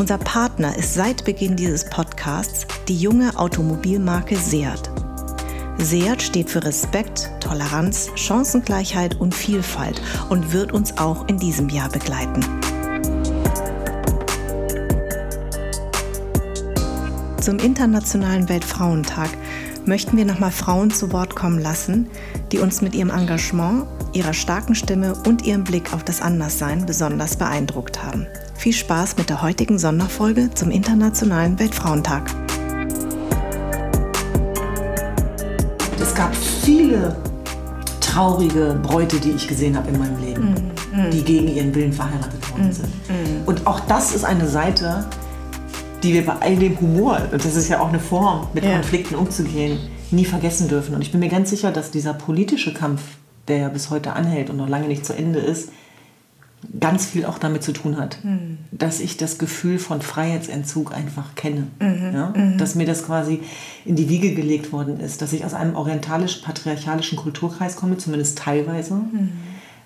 Unser Partner ist seit Beginn dieses Podcasts die junge Automobilmarke Seat. Seat steht für Respekt, Toleranz, Chancengleichheit und Vielfalt und wird uns auch in diesem Jahr begleiten. Zum Internationalen Weltfrauentag möchten wir nochmal Frauen zu Wort kommen lassen, die uns mit ihrem Engagement, ihrer starken Stimme und ihrem Blick auf das Anderssein besonders beeindruckt haben. Viel Spaß mit der heutigen Sonderfolge zum Internationalen Weltfrauentag. Es gab viele traurige Bräute, die ich gesehen habe in meinem Leben, mm, die gegen ihren Willen verheiratet worden mm, sind. Mm. Und auch das ist eine Seite, die wir bei all dem Humor, und das ist ja auch eine Form, mit ja. Konflikten umzugehen, nie vergessen dürfen. Und ich bin mir ganz sicher, dass dieser politische Kampf, der ja bis heute anhält und noch lange nicht zu Ende ist, ganz viel auch damit zu tun hat, mhm. dass ich das Gefühl von Freiheitsentzug einfach kenne. Mhm. Ja? Mhm. Dass mir das quasi in die Wiege gelegt worden ist, dass ich aus einem orientalisch-patriarchalischen Kulturkreis komme, zumindest teilweise, mhm.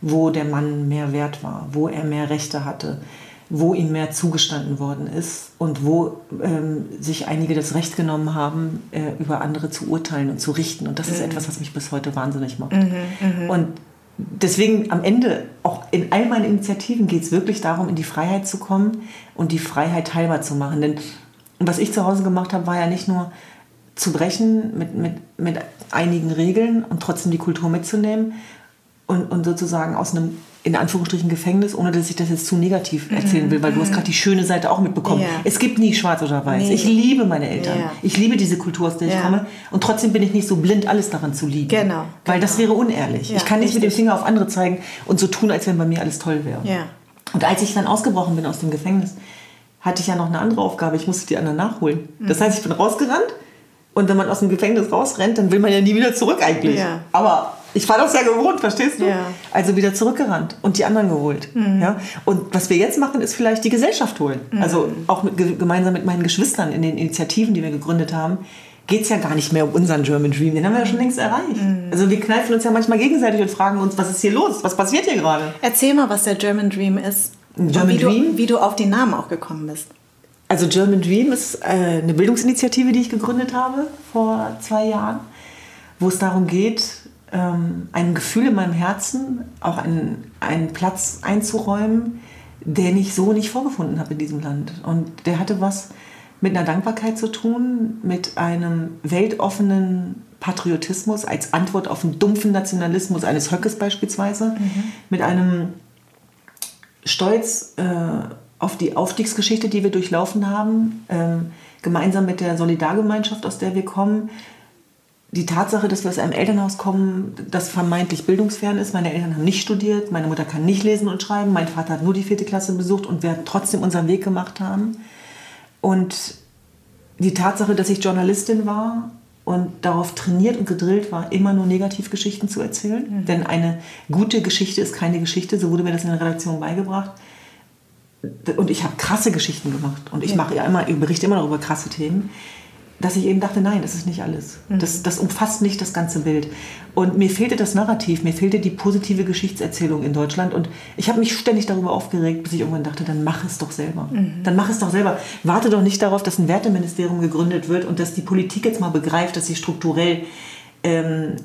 wo der Mann mehr wert war, wo er mehr Rechte hatte, wo ihm mehr zugestanden worden ist und wo ähm, sich einige das Recht genommen haben, äh, über andere zu urteilen und zu richten. Und das ist mhm. etwas, was mich bis heute wahnsinnig macht. Mhm. Und deswegen am Ende, auch in all meinen Initiativen geht es wirklich darum, in die Freiheit zu kommen und die Freiheit teilbar zu machen. Denn was ich zu Hause gemacht habe, war ja nicht nur zu brechen mit, mit, mit einigen Regeln und trotzdem die Kultur mitzunehmen und, und sozusagen aus einem in Anführungsstrichen Gefängnis, ohne dass ich das jetzt zu negativ mhm. erzählen will, weil du hast gerade die schöne Seite auch mitbekommen. Ja. Es gibt nie schwarz oder weiß. Nee. Ich liebe meine Eltern. Ja. Ich liebe diese Kultur, aus der ja. ich komme. Und trotzdem bin ich nicht so blind, alles daran zu lieben. Genau. Weil genau. das wäre unehrlich. ich kann nicht richtig. mit dem Finger auf andere zeigen und so tun, als wenn bei mir alles toll wäre. Und als ich dann ausgebrochen bin aus dem Gefängnis, hatte ich ja noch eine andere Aufgabe. Ich musste die anderen nachholen. Mhm. Das heißt, ich bin rausgerannt und wenn man aus dem Gefängnis rausrennt, dann will man ja nie wieder zurück eigentlich. Aber ich war das ja gewohnt, verstehst du? Ja. Also wieder zurückgerannt und die anderen geholt. Mhm. Ja? Und was wir jetzt machen, ist vielleicht die Gesellschaft holen. Mhm. Also auch mit, gemeinsam mit meinen Geschwistern in den Initiativen, die wir gegründet haben, geht es ja gar nicht mehr um unseren German Dream. Den haben wir ja schon längst erreicht. Mhm. Also wir kneifen uns ja manchmal gegenseitig und fragen uns, was ist hier los? Was passiert hier gerade? Erzähl mal, was der German Dream ist. German wie Dream? Du, wie du auf den Namen auch gekommen bist. Also German Dream ist äh, eine Bildungsinitiative, die ich gegründet habe vor zwei Jahren, wo es darum geht, ähm, ein Gefühl in meinem Herzen, auch einen, einen Platz einzuräumen, den ich so nicht vorgefunden habe in diesem Land. Und der hatte was mit einer Dankbarkeit zu tun, mit einem weltoffenen Patriotismus als Antwort auf den dumpfen Nationalismus eines Höckes beispielsweise, mhm. mit einem Stolz äh, auf die Aufstiegsgeschichte, die wir durchlaufen haben, ähm, gemeinsam mit der Solidargemeinschaft, aus der wir kommen, die Tatsache, dass wir aus einem Elternhaus kommen, das vermeintlich bildungsfern ist. Meine Eltern haben nicht studiert, meine Mutter kann nicht lesen und schreiben, mein Vater hat nur die vierte Klasse besucht und wir trotzdem unseren Weg gemacht haben. Und die Tatsache, dass ich Journalistin war und darauf trainiert und gedrillt war, immer nur Negativgeschichten zu erzählen. Mhm. Denn eine gute Geschichte ist keine Geschichte, so wurde mir das in der Redaktion beigebracht. Und ich habe krasse Geschichten gemacht und ich mache ja immer, ich berichte immer noch über krasse Themen dass ich eben dachte, nein, das ist nicht alles. Mhm. Das, das umfasst nicht das ganze Bild. Und mir fehlte das Narrativ, mir fehlte die positive Geschichtserzählung in Deutschland. Und ich habe mich ständig darüber aufgeregt, bis ich irgendwann dachte, dann mach es doch selber. Mhm. Dann mach es doch selber. Warte doch nicht darauf, dass ein Werteministerium gegründet wird und dass die Politik jetzt mal begreift, dass sie strukturell ähm,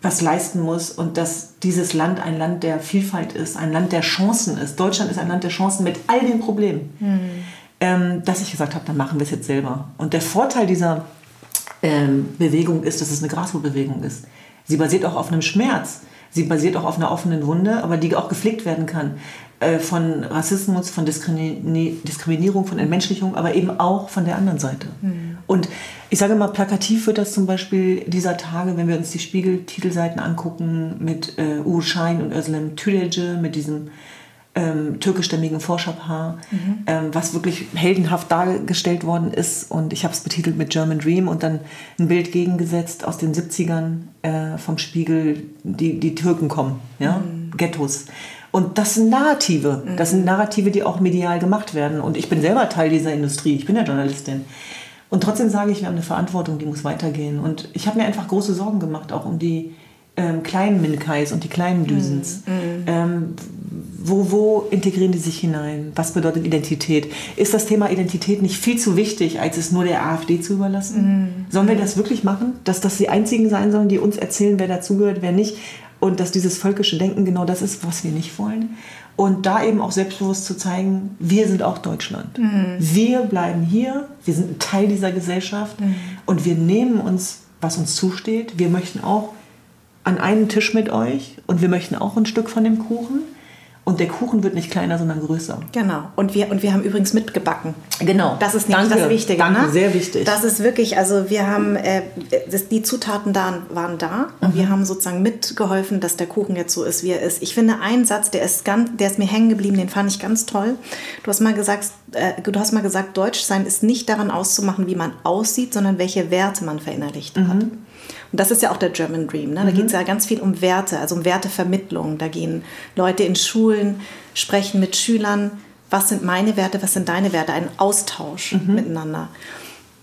was leisten muss und dass dieses Land ein Land der Vielfalt ist, ein Land der Chancen ist. Deutschland ist ein Land der Chancen mit all den Problemen. Mhm ähm, dass ich gesagt habe, dann machen wir es jetzt selber. Und der Vorteil dieser ähm, Bewegung ist, dass es eine Graswurzelbewegung ist. Sie basiert auch auf einem Schmerz. Sie basiert auch auf einer offenen Wunde, aber die auch gepflegt werden kann. Äh, von Rassismus, von Diskriminierung, von Entmenschlichung, aber eben auch von der anderen Seite. Mhm. Und ich sage mal, plakativ wird das zum Beispiel dieser Tage, wenn wir uns die Spiegel-Titelseiten angucken, mit äh, Uwe Schein und Özlem Tülece, mit diesem ähm, türkischstämmigen Forscherpaar, mhm. ähm, was wirklich heldenhaft dargestellt worden ist. Und ich habe es betitelt mit German Dream und dann ein Bild gegengesetzt aus den 70ern äh, vom Spiegel, die, die Türken kommen, ja? Mhm. Ghettos. Und das sind Narrative. Mhm. Das sind Narrative, die auch medial gemacht werden. Und ich bin selber Teil dieser Industrie. Ich bin ja Journalistin. Und trotzdem sage ich, wir haben eine Verantwortung, die muss weitergehen. Und ich habe mir einfach große Sorgen gemacht, auch um die ähm, kleinen Minkais und die kleinen Düsens. Mhm. mhm. Ähm, wo, wo integrieren die sich hinein? Was bedeutet Identität? Ist das Thema Identität nicht viel zu wichtig, als es nur der AfD zu überlassen? Mhm. Sollen wir das wirklich machen? Dass das die einzigen sein sollen, die uns erzählen, wer dazugehört, wer nicht? Und dass dieses völkische Denken genau das ist, was wir nicht wollen? Und da eben auch selbstbewusst zu zeigen, wir sind auch Deutschland. Mhm. Wir bleiben hier, wir sind ein Teil dieser Gesellschaft mhm. und wir nehmen uns, was uns zusteht. Wir möchten auch an einen Tisch mit euch und wir möchten auch ein Stück von dem Kuchen. Und der Kuchen wird nicht kleiner, sondern größer. Genau. Und wir, und wir haben übrigens mitgebacken. Genau. Das ist nämlich Danke. das Wichtige. Danke, ne? sehr wichtig. Das ist wirklich, also wir haben, äh, das, die Zutaten da waren da und mhm. wir haben sozusagen mitgeholfen, dass der Kuchen jetzt so ist, wie er ist. Ich finde einen Satz, der ist, ganz, der ist mir hängen geblieben, den fand ich ganz toll. Du hast mal gesagt, äh, du hast mal gesagt, Deutsch sein ist nicht daran auszumachen, wie man aussieht, sondern welche Werte man verinnerlicht mhm. hat. Und das ist ja auch der German Dream. Ne? Da mhm. geht es ja ganz viel um Werte, also um Wertevermittlung. Da gehen Leute in Schulen, sprechen mit Schülern, was sind meine Werte, was sind deine Werte, ein Austausch mhm. miteinander.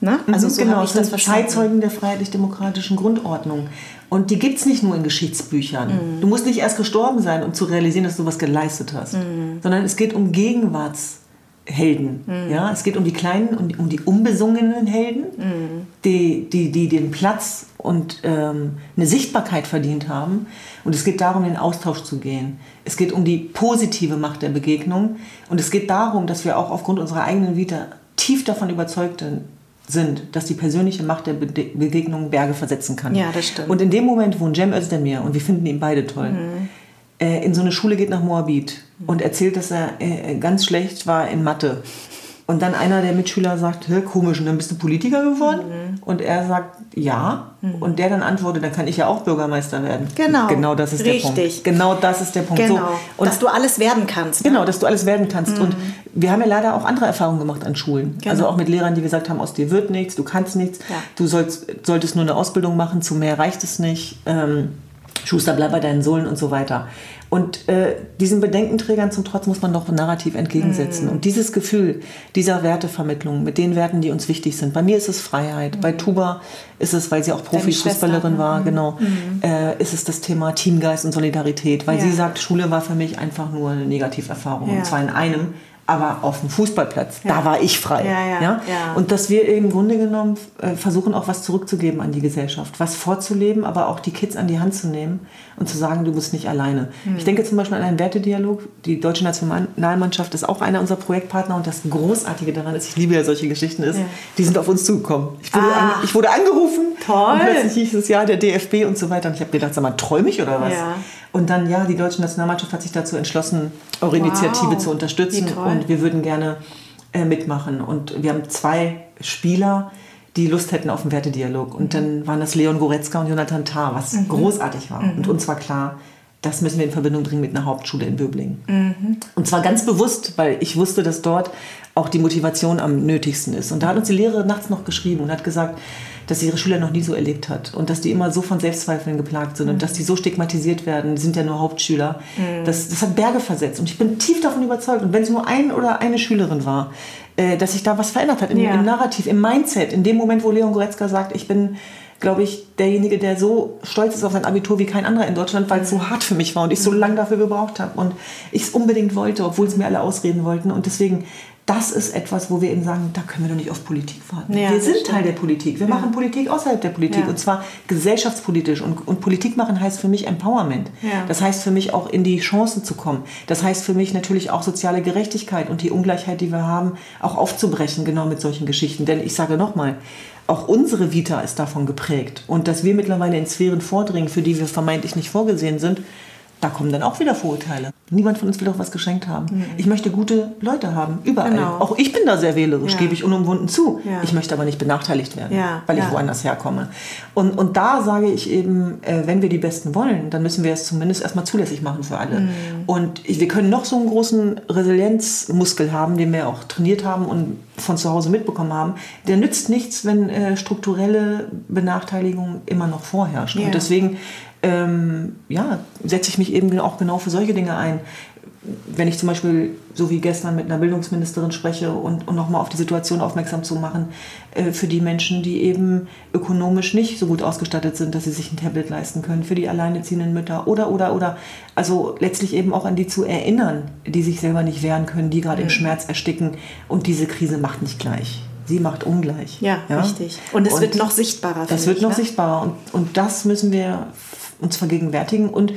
Ne? Also mhm, so genau, ich das verstanden. Zeitzeugen der freiheitlich-demokratischen Grundordnung. Und die gibt es nicht nur in Geschichtsbüchern. Mhm. Du musst nicht erst gestorben sein, um zu realisieren, dass du was geleistet hast, mhm. sondern es geht um Gegenwarts. Helden. Mhm. Ja? Es geht um die kleinen und um die unbesungenen Helden, mhm. die, die, die den Platz und ähm, eine Sichtbarkeit verdient haben. Und es geht darum, in den Austausch zu gehen. Es geht um die positive Macht der Begegnung. Und es geht darum, dass wir auch aufgrund unserer eigenen Vita tief davon überzeugt sind, dass die persönliche Macht der Be Begegnung Berge versetzen kann. Ja, das stimmt. Und in dem Moment, wo ein Cem Özdemir, und wir finden ihn beide toll, mhm äh, in so eine Schule geht nach Moabit und erzählt, dass er äh, ganz schlecht war in Mathe. Und dann einer der Mitschüler sagt, komisch, und dann bist du Politiker geworden? Mhm. Und er sagt, ja. Mhm. Und der dann antwortet, dann kann ich ja auch Bürgermeister werden. Genau. Genau das ist Richtig. der Punkt. Genau das ist der Punkt. Genau. So, und dass du alles werden kannst. Ne? Genau, dass du alles werden kannst. Mhm. Und wir haben ja leider auch andere Erfahrungen gemacht an Schulen. Genau. Also auch mit Lehrern, die gesagt haben, aus dir wird nichts, du kannst nichts, ja. du sollst, solltest nur eine Ausbildung machen, zu mehr reicht es nicht. Ähm, Schuster, bleib bei deinen Sohlen und so weiter. Und äh, diesen Bedenkenträgern zum Trotz muss man doch Narrativ entgegensetzen. Mm. Und dieses Gefühl dieser Wertevermittlung mit den Werten, die uns wichtig sind. Bei mir ist es Freiheit. Mm. Bei Tuba ist es, weil sie auch Profifußballerin war, mm. genau, mhm. äh, ist es das Thema Teamgeist und Solidarität. Weil ja. sie sagt, Schule war für mich einfach nur eine Negativerfahrung. Ja. Und zwar in einem, aber auf dem Fußballplatz, ja. da war ich frei. Ja, ja, Und dass wir im Grunde genommen äh, versuchen auch was zurückzugeben an die Gesellschaft, was vorzuleben, aber auch die Kids an die Hand zu nehmen und zu sagen, du bist nicht alleine. Mhm. Ich denke zum Beispiel an einen Wertedialog. Die deutsche Nationalmannschaft ist auch einer unserer Projektpartner und das Großartige daran ist, ich liebe ja solche Geschichten, ist, die sind auf uns zugekommen. Ich wurde, ah. an, ich wurde angerufen Toll. und plötzlich hieß es ja der DFB und so weiter und ich habe gedacht, sag mal, träume ich oder was? Und dann, ja, die deutsche Nationalmannschaft hat sich dazu entschlossen, eure wow. Initiative zu unterstützen. Und wir würden gerne äh, mitmachen. Und wir haben zwei Spieler, die Lust hätten auf einen Wertedialog. Und dann waren das Leon Goretzka und Jonathan Tah, was mhm. großartig war. Mhm. Und uns war klar, das müssen wir in Verbindung bringen mit einer Hauptschule in Böblingen. Mhm. Und zwar ganz bewusst, weil ich wusste, dass dort auch die Motivation am nötigsten ist. Und da hat uns die Lehrerin nachts noch geschrieben und hat gesagt, dass sie ihre Schüler noch nie so erlebt hat und dass die immer so von Selbstzweifeln geplagt sind mhm. und dass die so stigmatisiert werden, die sind ja nur Hauptschüler. Mhm. Das, das hat Berge versetzt und ich bin tief davon überzeugt und wenn es nur ein oder eine Schülerin war, äh, dass sich da was verändert hat im, ja. im Narrativ, im Mindset, in dem Moment, wo Leon Goretzka sagt, ich bin glaube ich, derjenige, der so stolz ist auf sein Abitur wie kein anderer in Deutschland, weil es so hart für mich war und ich so mhm. lange dafür gebraucht habe und ich es unbedingt wollte, obwohl es mir alle ausreden wollten. Und deswegen das ist etwas, wo wir eben sagen, da können wir doch nicht auf Politik warten. Ja, wir sind Teil der Politik. Wir ja. machen Politik außerhalb der Politik ja. und zwar gesellschaftspolitisch. Und, und, Politik machen heißt für mich Empowerment. Das heißt für mich auch in die Chancen zu kommen. Das heißt für mich natürlich auch soziale Gerechtigkeit und die Ungleichheit, die wir haben, auch aufzubrechen, genau mit solchen Geschichten. Denn ich sage nochmal, auch unsere Vita ist davon geprägt. Und dass wir mittlerweile in Sphären vordringen, für die wir vermeintlich nicht vorgesehen sind, da kommen dann auch wieder Vorurteile. Niemand von uns will doch was geschenkt haben. Mhm. Ich möchte gute Leute haben, überall. Genau. Auch ich bin da sehr wählerisch, ja. gebe ich unumwunden zu. Ja. Ich möchte aber nicht benachteiligt werden, ja. weil ich woanders herkomme. Und, und da sage ich eben, äh, wenn wir die Besten wollen, dann müssen wir es zumindest erstmal zulässig machen für alle. Mhm. Und wir können noch so einen großen Resilienzmuskel haben, den wir auch trainiert haben und von zu Hause mitbekommen haben. Der nützt nichts, wenn äh, strukturelle Benachteiligung immer noch vorherrscht. Und deswegen ähm, ja, setze ich mich eben auch genau für solche Dinge ein. Wenn ich zum Beispiel, so wie gestern, mit einer Bildungsministerin spreche und, und nochmal auf die Situation aufmerksam zu machen, äh, für die Menschen, die eben ökonomisch nicht so gut ausgestattet sind, dass sie sich ein Tablet leisten können, für die alleinerziehenden Mütter oder, oder, oder. Also letztlich eben auch an die zu erinnern, die sich selber nicht wehren können, die gerade mhm. im Schmerz ersticken. Und diese Krise macht nicht gleich sie macht ungleich. Ja, ja? richtig. Und es und wird noch sichtbarer. Das wird ich, noch ne? sichtbarer. Und, und das müssen wir uns vergegenwärtigen und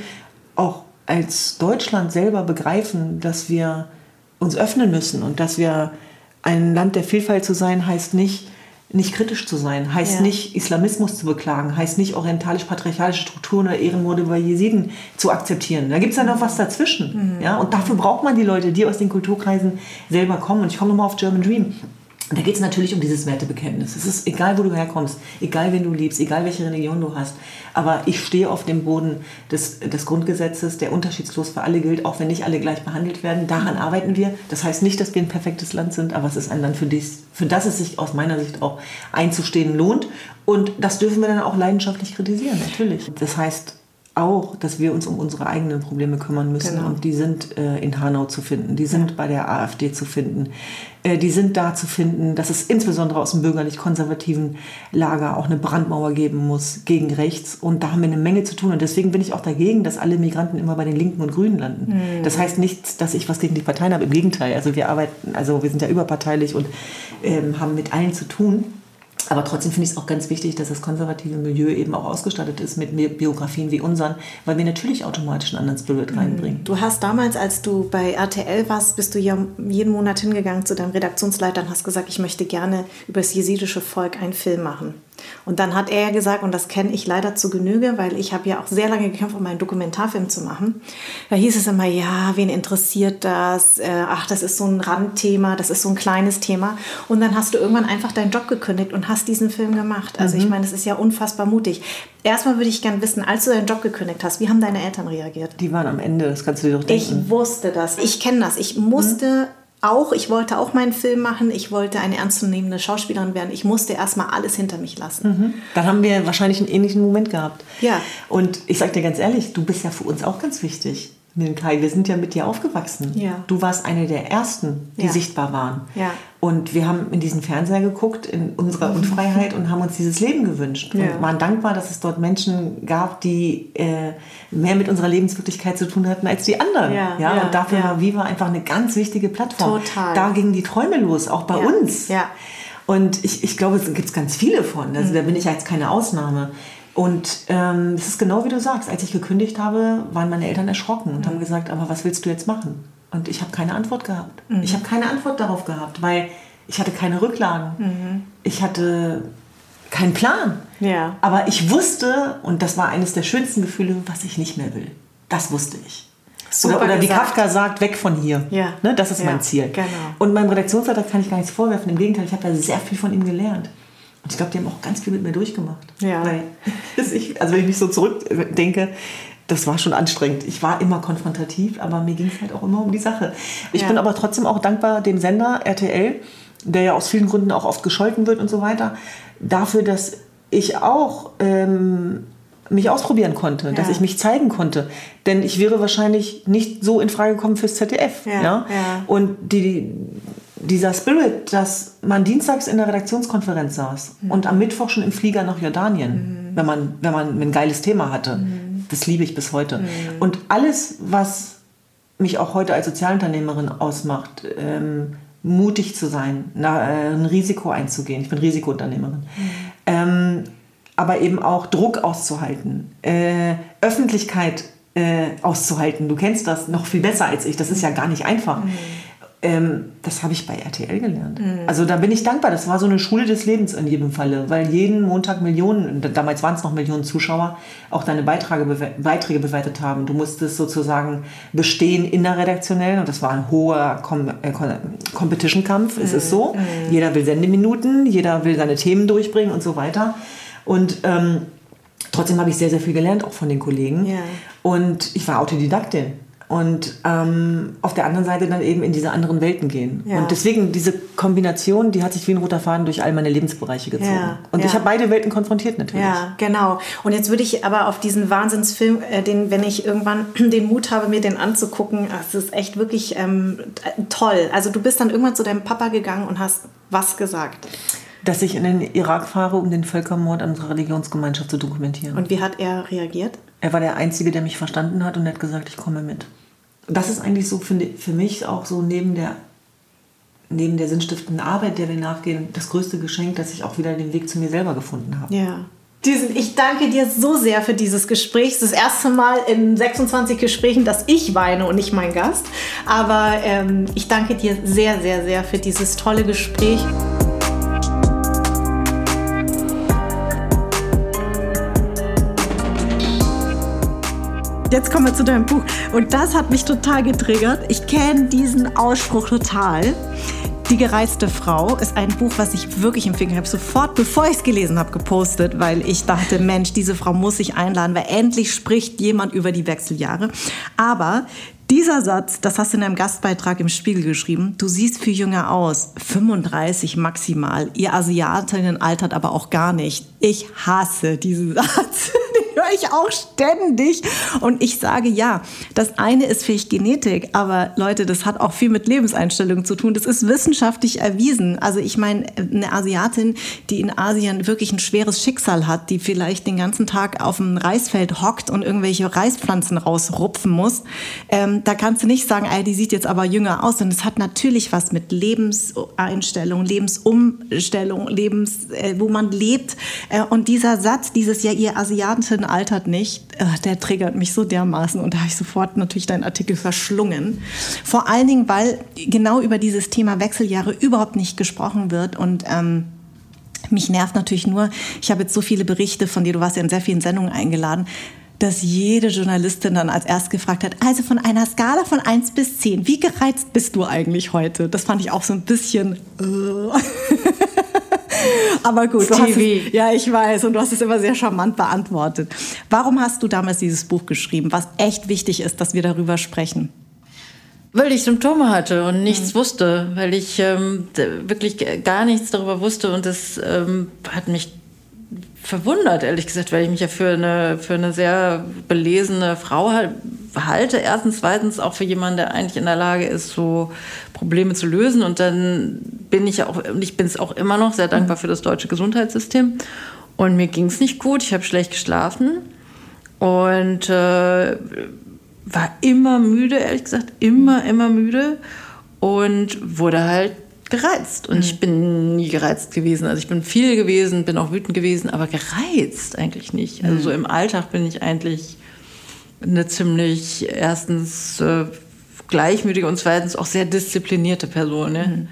auch als Deutschland selber begreifen, dass wir uns öffnen müssen und dass wir ein Land der Vielfalt zu sein heißt nicht, nicht kritisch zu sein, heißt ja. nicht Islamismus zu beklagen, heißt nicht orientalisch-patriarchalische Strukturen oder Ehrenmorde bei Jesiden zu akzeptieren. Da gibt es ja noch was dazwischen. Mhm. Ja? Und dafür braucht man die Leute, die aus den Kulturkreisen selber kommen. Und ich komme nochmal auf German Dream. Da geht es natürlich um dieses Wertebekenntnis. Es ist egal, wo du herkommst, egal, wen du liebst, egal, welche Religion du hast. Aber ich stehe auf dem Boden des, des Grundgesetzes, der unterschiedslos für alle gilt, auch wenn nicht alle gleich behandelt werden. Daran arbeiten wir. Das heißt nicht, dass wir ein perfektes Land sind, aber es ist ein Land, für, dies, für das es sich aus meiner Sicht auch einzustehen lohnt. Und das dürfen wir dann auch leidenschaftlich kritisieren, natürlich. Das heißt, auch, dass wir uns um unsere eigenen Probleme kümmern müssen. Genau. Und die sind äh, in Hanau zu finden, die sind ja. bei der AfD zu finden, äh, die sind da zu finden, dass es insbesondere aus dem bürgerlich-konservativen Lager auch eine Brandmauer geben muss gegen rechts. Und da haben wir eine Menge zu tun. Und deswegen bin ich auch dagegen, dass alle Migranten immer bei den Linken und Grünen landen. Mhm. Das heißt nicht, dass ich was gegen die Parteien habe. Im Gegenteil. Also wir arbeiten, also wir sind ja überparteilich und ähm, haben mit allen zu tun. Aber trotzdem finde ich es auch ganz wichtig, dass das konservative Milieu eben auch ausgestattet ist mit Biografien wie unseren, weil wir natürlich automatisch einen anderen Spirit mhm. reinbringen. Du hast damals, als du bei RTL warst, bist du ja jeden Monat hingegangen zu deinem Redaktionsleiter und hast gesagt, ich möchte gerne über das jesidische Volk einen Film machen. Und dann hat er ja gesagt, und das kenne ich leider zu Genüge, weil ich habe ja auch sehr lange gekämpft, um einen Dokumentarfilm zu machen. Da hieß es immer, ja, wen interessiert das? Äh, ach, das ist so ein Randthema, das ist so ein kleines Thema. Und dann hast du irgendwann einfach deinen Job gekündigt und hast diesen Film gemacht. Also mhm. ich meine, das ist ja unfassbar mutig. Erstmal würde ich gerne wissen, als du deinen Job gekündigt hast, wie haben deine Eltern reagiert? Die waren am Ende, das kannst du dir doch denken. Ich wusste das. Ich kenne das. Ich musste mhm auch, ich wollte auch meinen Film machen, ich wollte eine ernstzunehmende Schauspielerin werden. Ich musste erstmal alles hinter mich lassen. Mhm. Dann haben wir wahrscheinlich einen ähnlichen Moment gehabt. Ja. Und ich sage dir ganz ehrlich, du bist ja für uns auch ganz wichtig. Kai, wir sind ja mit dir aufgewachsen. Ja. Du warst eine der ersten, die ja. sichtbar waren. Ja. Und wir haben in diesen Fernseher geguckt, in unserer Unfreiheit und haben uns dieses Leben gewünscht. Und waren dankbar, dass es dort Menschen gab, die äh, mehr mit unserer Lebenswirklichkeit zu tun hatten als die anderen. Ja und dafür war Viva einfach eine ganz wichtige Plattform. Total. Da gingen die Träume los, auch bei uns. Ja. Und ich, ich glaube, es gibt ganz viele von. Also mhm. da bin ich jetzt keine Ausnahme. Und ähm, es ist genau wie du sagst, als ich gekündigt habe, waren meine Eltern erschrocken und haben gesagt, aber was willst du jetzt machen? Und ich habe keine Antwort gehabt. Mhm. Ich habe keine Antwort darauf gehabt, weil ich hatte keine Rücklagen. Mhm. Ich hatte keinen Plan. Ja. Aber ich wusste, und das war eines der schönsten Gefühle, was ich nicht mehr will. Das wusste ich. Super oder, oder wie Kafka sagt, weg von hier. Ja. Ne, das ist ja, mein Ziel. Genau. Und meinem Redaktionsleiter kann ich gar nichts vorwerfen. Im Gegenteil, ich habe da sehr viel von ihm gelernt. Und ich glaube, die haben auch ganz viel mit mir durchgemacht. Ja. Weil, also wenn ich mich so zurückdenke, das war schon anstrengend. Ich war immer konfrontativ, aber mir ging es halt auch immer um die Sache. Ich ja. bin aber trotzdem auch dankbar dem Sender RTL, der ja aus vielen Gründen auch oft gescholten wird und so weiter, dafür, dass ich auch ähm, mich ausprobieren konnte, ja. dass ich mich zeigen konnte. Denn ich wäre wahrscheinlich nicht so in Frage gekommen fürs ZDF. Ja, ja? Und die, dieser Spirit, dass man dienstags in der Redaktionskonferenz saß mhm. und am Mittwoch schon im Flieger nach Jordanien, mhm. wenn, man, wenn man ein geiles Thema hatte, mhm. das liebe ich bis heute. Mhm. Und alles, was mich auch heute als Sozialunternehmerin ausmacht, ähm, mutig zu sein, na, äh, ein Risiko einzugehen. Ich bin Risikounternehmerin. Mhm. Ähm, aber eben auch Druck auszuhalten, äh, Öffentlichkeit äh, auszuhalten. Du kennst das noch viel besser als ich. Das ist ja gar nicht einfach. Ähm, das habe ich bei RTL gelernt. Mhm. Also da bin ich dankbar. Das war so eine Schule des Lebens in jedem Falle, weil jeden Montag Millionen, damals waren es noch Millionen Zuschauer, auch deine Beiträge, Beiträge bewertet haben. Du musstest sozusagen bestehen innerredaktionell und das war ein hoher Com äh, Competition-Kampf. Mhm. Es ist so. Mhm. Jeder will Sendeminuten, jeder will seine Themen durchbringen und so weiter. Und ähm, trotzdem habe ich sehr, sehr viel gelernt, auch von den Kollegen. Ja. Und ich war Autodidaktin und ähm, auf der anderen Seite dann eben in diese anderen Welten gehen. Ja. Und deswegen diese Kombination, die hat sich wie ein roter Faden durch all meine Lebensbereiche gezogen. Ja, und ja. ich habe beide Welten konfrontiert natürlich. Ja, genau. Und jetzt würde ich aber auf diesen Wahnsinnsfilm, äh, den, wenn ich irgendwann den Mut habe, mir den anzugucken, es ist echt wirklich ähm, toll. Also du bist dann irgendwann zu deinem Papa gegangen und hast was gesagt? Dass ich in den Irak fahre, um den Völkermord an unserer Religionsgemeinschaft zu dokumentieren. Und wie hat er reagiert? Er war der Einzige, der mich verstanden hat und hat gesagt, ich komme mit das ist eigentlich so für, für mich auch so neben der, neben der sinnstiftenden Arbeit, der wir nachgehen, das größte Geschenk, dass ich auch wieder den Weg zu mir selber gefunden habe. Ja. Diesen, ich danke dir so sehr für dieses Gespräch. Das erste Mal in 26 Gesprächen, dass ich weine und nicht mein Gast. Aber ähm, ich danke dir sehr, sehr, sehr für dieses tolle Gespräch. Jetzt kommen wir zu deinem Buch. Und das hat mich total getriggert. Ich kenne diesen Ausspruch total. Die gereizte Frau ist ein Buch, was ich wirklich empfehlen habe sofort, bevor ich es gelesen habe, gepostet, weil ich dachte, Mensch, diese Frau muss ich einladen, weil endlich spricht jemand über die Wechseljahre. Aber dieser Satz, das hast du in einem Gastbeitrag im Spiegel geschrieben. Du siehst viel jünger aus. 35 maximal. Ihr Asiatinnen altert aber auch gar nicht. Ich hasse diesen Satz höre ich auch ständig. Und ich sage ja, das eine ist vielleicht Genetik, aber Leute, das hat auch viel mit Lebenseinstellungen zu tun. Das ist wissenschaftlich erwiesen. Also ich meine, eine Asiatin, die in Asien wirklich ein schweres Schicksal hat, die vielleicht den ganzen Tag auf dem Reisfeld hockt und irgendwelche Reispflanzen rausrupfen muss, ähm, da kannst du nicht sagen, ey, die sieht jetzt aber jünger aus. Und es hat natürlich was mit Lebenseinstellung, Lebensumstellung, Lebens, äh, wo man lebt. Äh, und dieser Satz, dieses ja, ihr Asiaten altert nicht, äh, der triggert mich so dermaßen und da habe ich sofort natürlich deinen Artikel verschlungen. Vor allen Dingen, weil genau über dieses Thema Wechseljahre überhaupt nicht gesprochen wird und ähm, mich nervt natürlich nur, ich habe jetzt so viele Berichte von dir, du warst ja in sehr vielen Sendungen eingeladen, dass jede Journalistin dann als erst gefragt hat, also von einer Skala von 1 bis 10, wie gereizt bist du eigentlich heute? Das fand ich auch so ein bisschen... Äh. Aber gut, TV. Es, ja, ich weiß. Und du hast es immer sehr charmant beantwortet. Warum hast du damals dieses Buch geschrieben, was echt wichtig ist, dass wir darüber sprechen? Weil ich Symptome hatte und nichts mhm. wusste, weil ich ähm, wirklich gar nichts darüber wusste und das ähm, hat mich verwundert, ehrlich gesagt, weil ich mich ja für eine, für eine sehr belesene Frau halte. Erstens, zweitens auch für jemanden, der eigentlich in der Lage ist, so Probleme zu lösen. Und dann bin ich ja auch, und ich bin es auch immer noch sehr dankbar für das deutsche Gesundheitssystem. Und mir ging es nicht gut, ich habe schlecht geschlafen und äh, war immer müde, ehrlich gesagt, immer, immer müde und wurde halt gereizt. Und mhm. ich bin nie gereizt gewesen. Also ich bin viel gewesen, bin auch wütend gewesen, aber gereizt eigentlich nicht. Also mhm. so im Alltag bin ich eigentlich eine ziemlich erstens äh, gleichmütige und zweitens auch sehr disziplinierte Person. Ne? Mhm.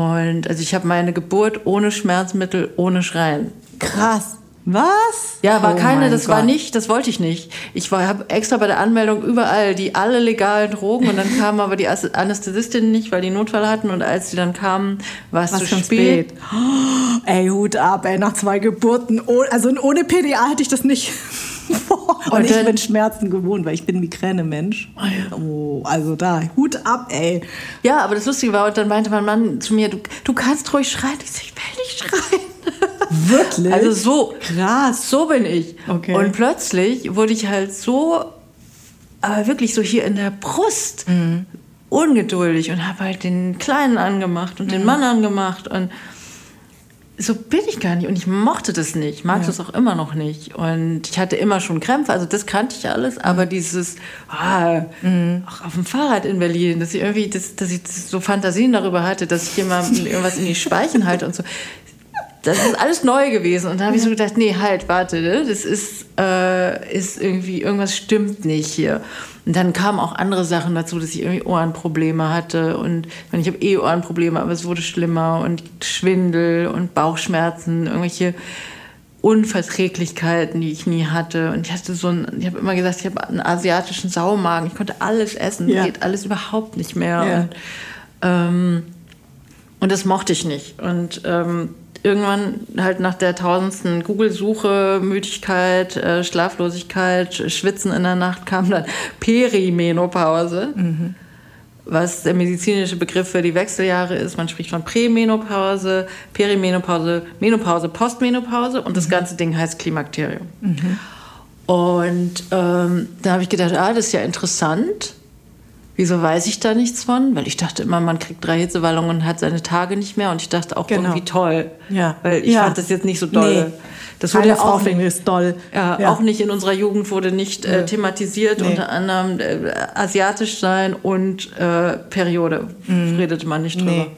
Und also ich habe meine Geburt ohne Schmerzmittel, ohne Schreien. Krass. Was? Ja, war oh keine, das Gott. war nicht, das wollte ich nicht. Ich habe extra bei der Anmeldung überall die alle legalen Drogen und dann kam aber die Anästhesistin nicht, weil die Notfall hatten und als sie dann kamen, war es zu spät. spät. Oh, ey, Hut ab, ey, nach zwei Geburten. Also ohne PDA hätte ich das nicht. und, und ich bin Schmerzen gewohnt, weil ich bin Migräne-Mensch. Oh, ja. oh, also da, Hut ab, ey. Ja, aber das Lustige war, und dann meinte mein Mann zu mir, du, du kannst ruhig schreien. Ich so, ich will nicht schreien. Wirklich? Also so krass, so bin ich. Okay. Und plötzlich wurde ich halt so, aber wirklich so hier in der Brust mhm. ungeduldig und habe halt den Kleinen angemacht und mhm. den Mann angemacht und so bin ich gar nicht und ich mochte das nicht, ich mag ja. das auch immer noch nicht und ich hatte immer schon Krämpfe, also das kannte ich alles, aber mhm. dieses ah, mhm. auch auf dem Fahrrad in Berlin, dass ich irgendwie, das, dass ich so Fantasien darüber hatte, dass ich jemandem irgendwas in die Speichen halte und so, das ist alles neu gewesen. Und da habe ich so gedacht, nee, halt, warte, ne? das ist, äh, ist irgendwie, irgendwas stimmt nicht hier. Und dann kamen auch andere Sachen dazu, dass ich irgendwie Ohrenprobleme hatte. Und ich habe eh Ohrenprobleme, aber es wurde schlimmer und Schwindel und Bauchschmerzen, irgendwelche Unverträglichkeiten, die ich nie hatte. Und ich hatte so ein, ich habe immer gesagt, ich habe einen asiatischen Saumagen. Ich konnte alles essen, ja. geht alles überhaupt nicht mehr. Ja. Und, ähm, und das mochte ich nicht. Und ähm, irgendwann halt nach der tausendsten Google-Suche, Müdigkeit, äh, Schlaflosigkeit, Schwitzen in der Nacht kam dann Perimenopause. Mhm was der medizinische Begriff für die Wechseljahre ist. Man spricht von Prämenopause, Perimenopause, Menopause, Postmenopause und das mhm. ganze Ding heißt Klimakterium. Mhm. Und ähm, da habe ich gedacht, ah, das ist ja interessant. Wieso weiß ich da nichts von? Weil ich dachte immer, man kriegt drei Hitzewallungen und hat seine Tage nicht mehr. Und ich dachte auch genau. irgendwie toll. Ja. Weil ich ja. fand das jetzt nicht so doll. Nee. Das wurde Keine auch nicht, ist doll. Ja, ja, auch nicht in unserer Jugend wurde nicht äh, thematisiert, nee. unter anderem äh, asiatisch sein und äh, Periode. Mhm. Redete man nicht drüber. Nee.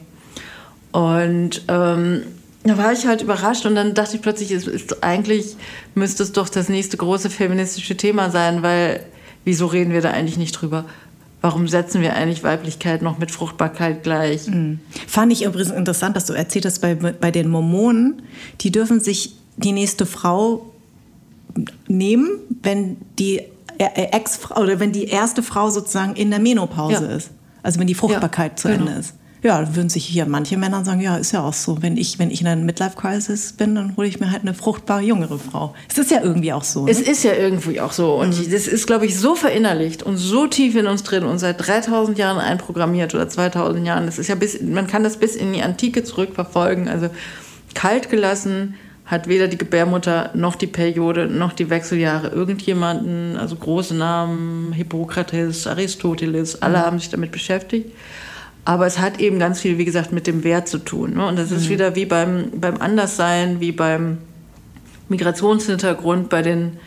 Und ähm, da war ich halt überrascht und dann dachte ich plötzlich, es ist, eigentlich müsste es doch das nächste große feministische Thema sein, weil wieso reden wir da eigentlich nicht drüber? Warum setzen wir eigentlich Weiblichkeit noch mit Fruchtbarkeit gleich? Mhm. Fand ich übrigens interessant, dass du erzählt hast, bei, bei den Mormonen, die dürfen sich die nächste Frau nehmen, wenn die Ex oder wenn die erste Frau sozusagen in der Menopause ja. ist. Also wenn die Fruchtbarkeit ja, zu genau. Ende ist. Ja, würden sich hier manche Männer sagen, ja, ist ja auch so. Wenn ich, wenn ich in einer Midlife-Crisis bin, dann hole ich mir halt eine fruchtbare jüngere Frau. Es ist ja irgendwie auch so. Ne? Es ist ja irgendwie auch so. Und mhm. das ist, glaube ich, so verinnerlicht und so tief in uns drin und seit 3000 Jahren einprogrammiert oder 2000 Jahren. Das ist ja bis, man kann das bis in die Antike zurückverfolgen. Also kalt gelassen, hat weder die Gebärmutter noch die Periode noch die Wechseljahre irgendjemanden, also große Namen, Hippokrates, Aristoteles, alle mhm. haben sich damit beschäftigt. Aber es hat eben ganz viel, wie gesagt, mit dem Wert zu tun. Ne? Und das ist mhm. wieder wie beim, beim Anderssein, wie beim Migrationshintergrund, bei den,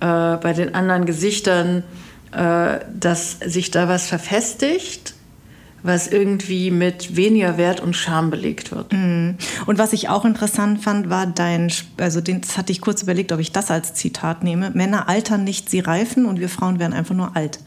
äh, bei den anderen Gesichtern, äh, dass sich da was verfestigt was irgendwie mit weniger Wert und Scham belegt wird. Mhm. Und was ich auch interessant fand, war dein, also das hatte ich kurz überlegt, ob ich das als Zitat nehme. Männer altern nicht, sie reifen und wir Frauen werden einfach nur alt.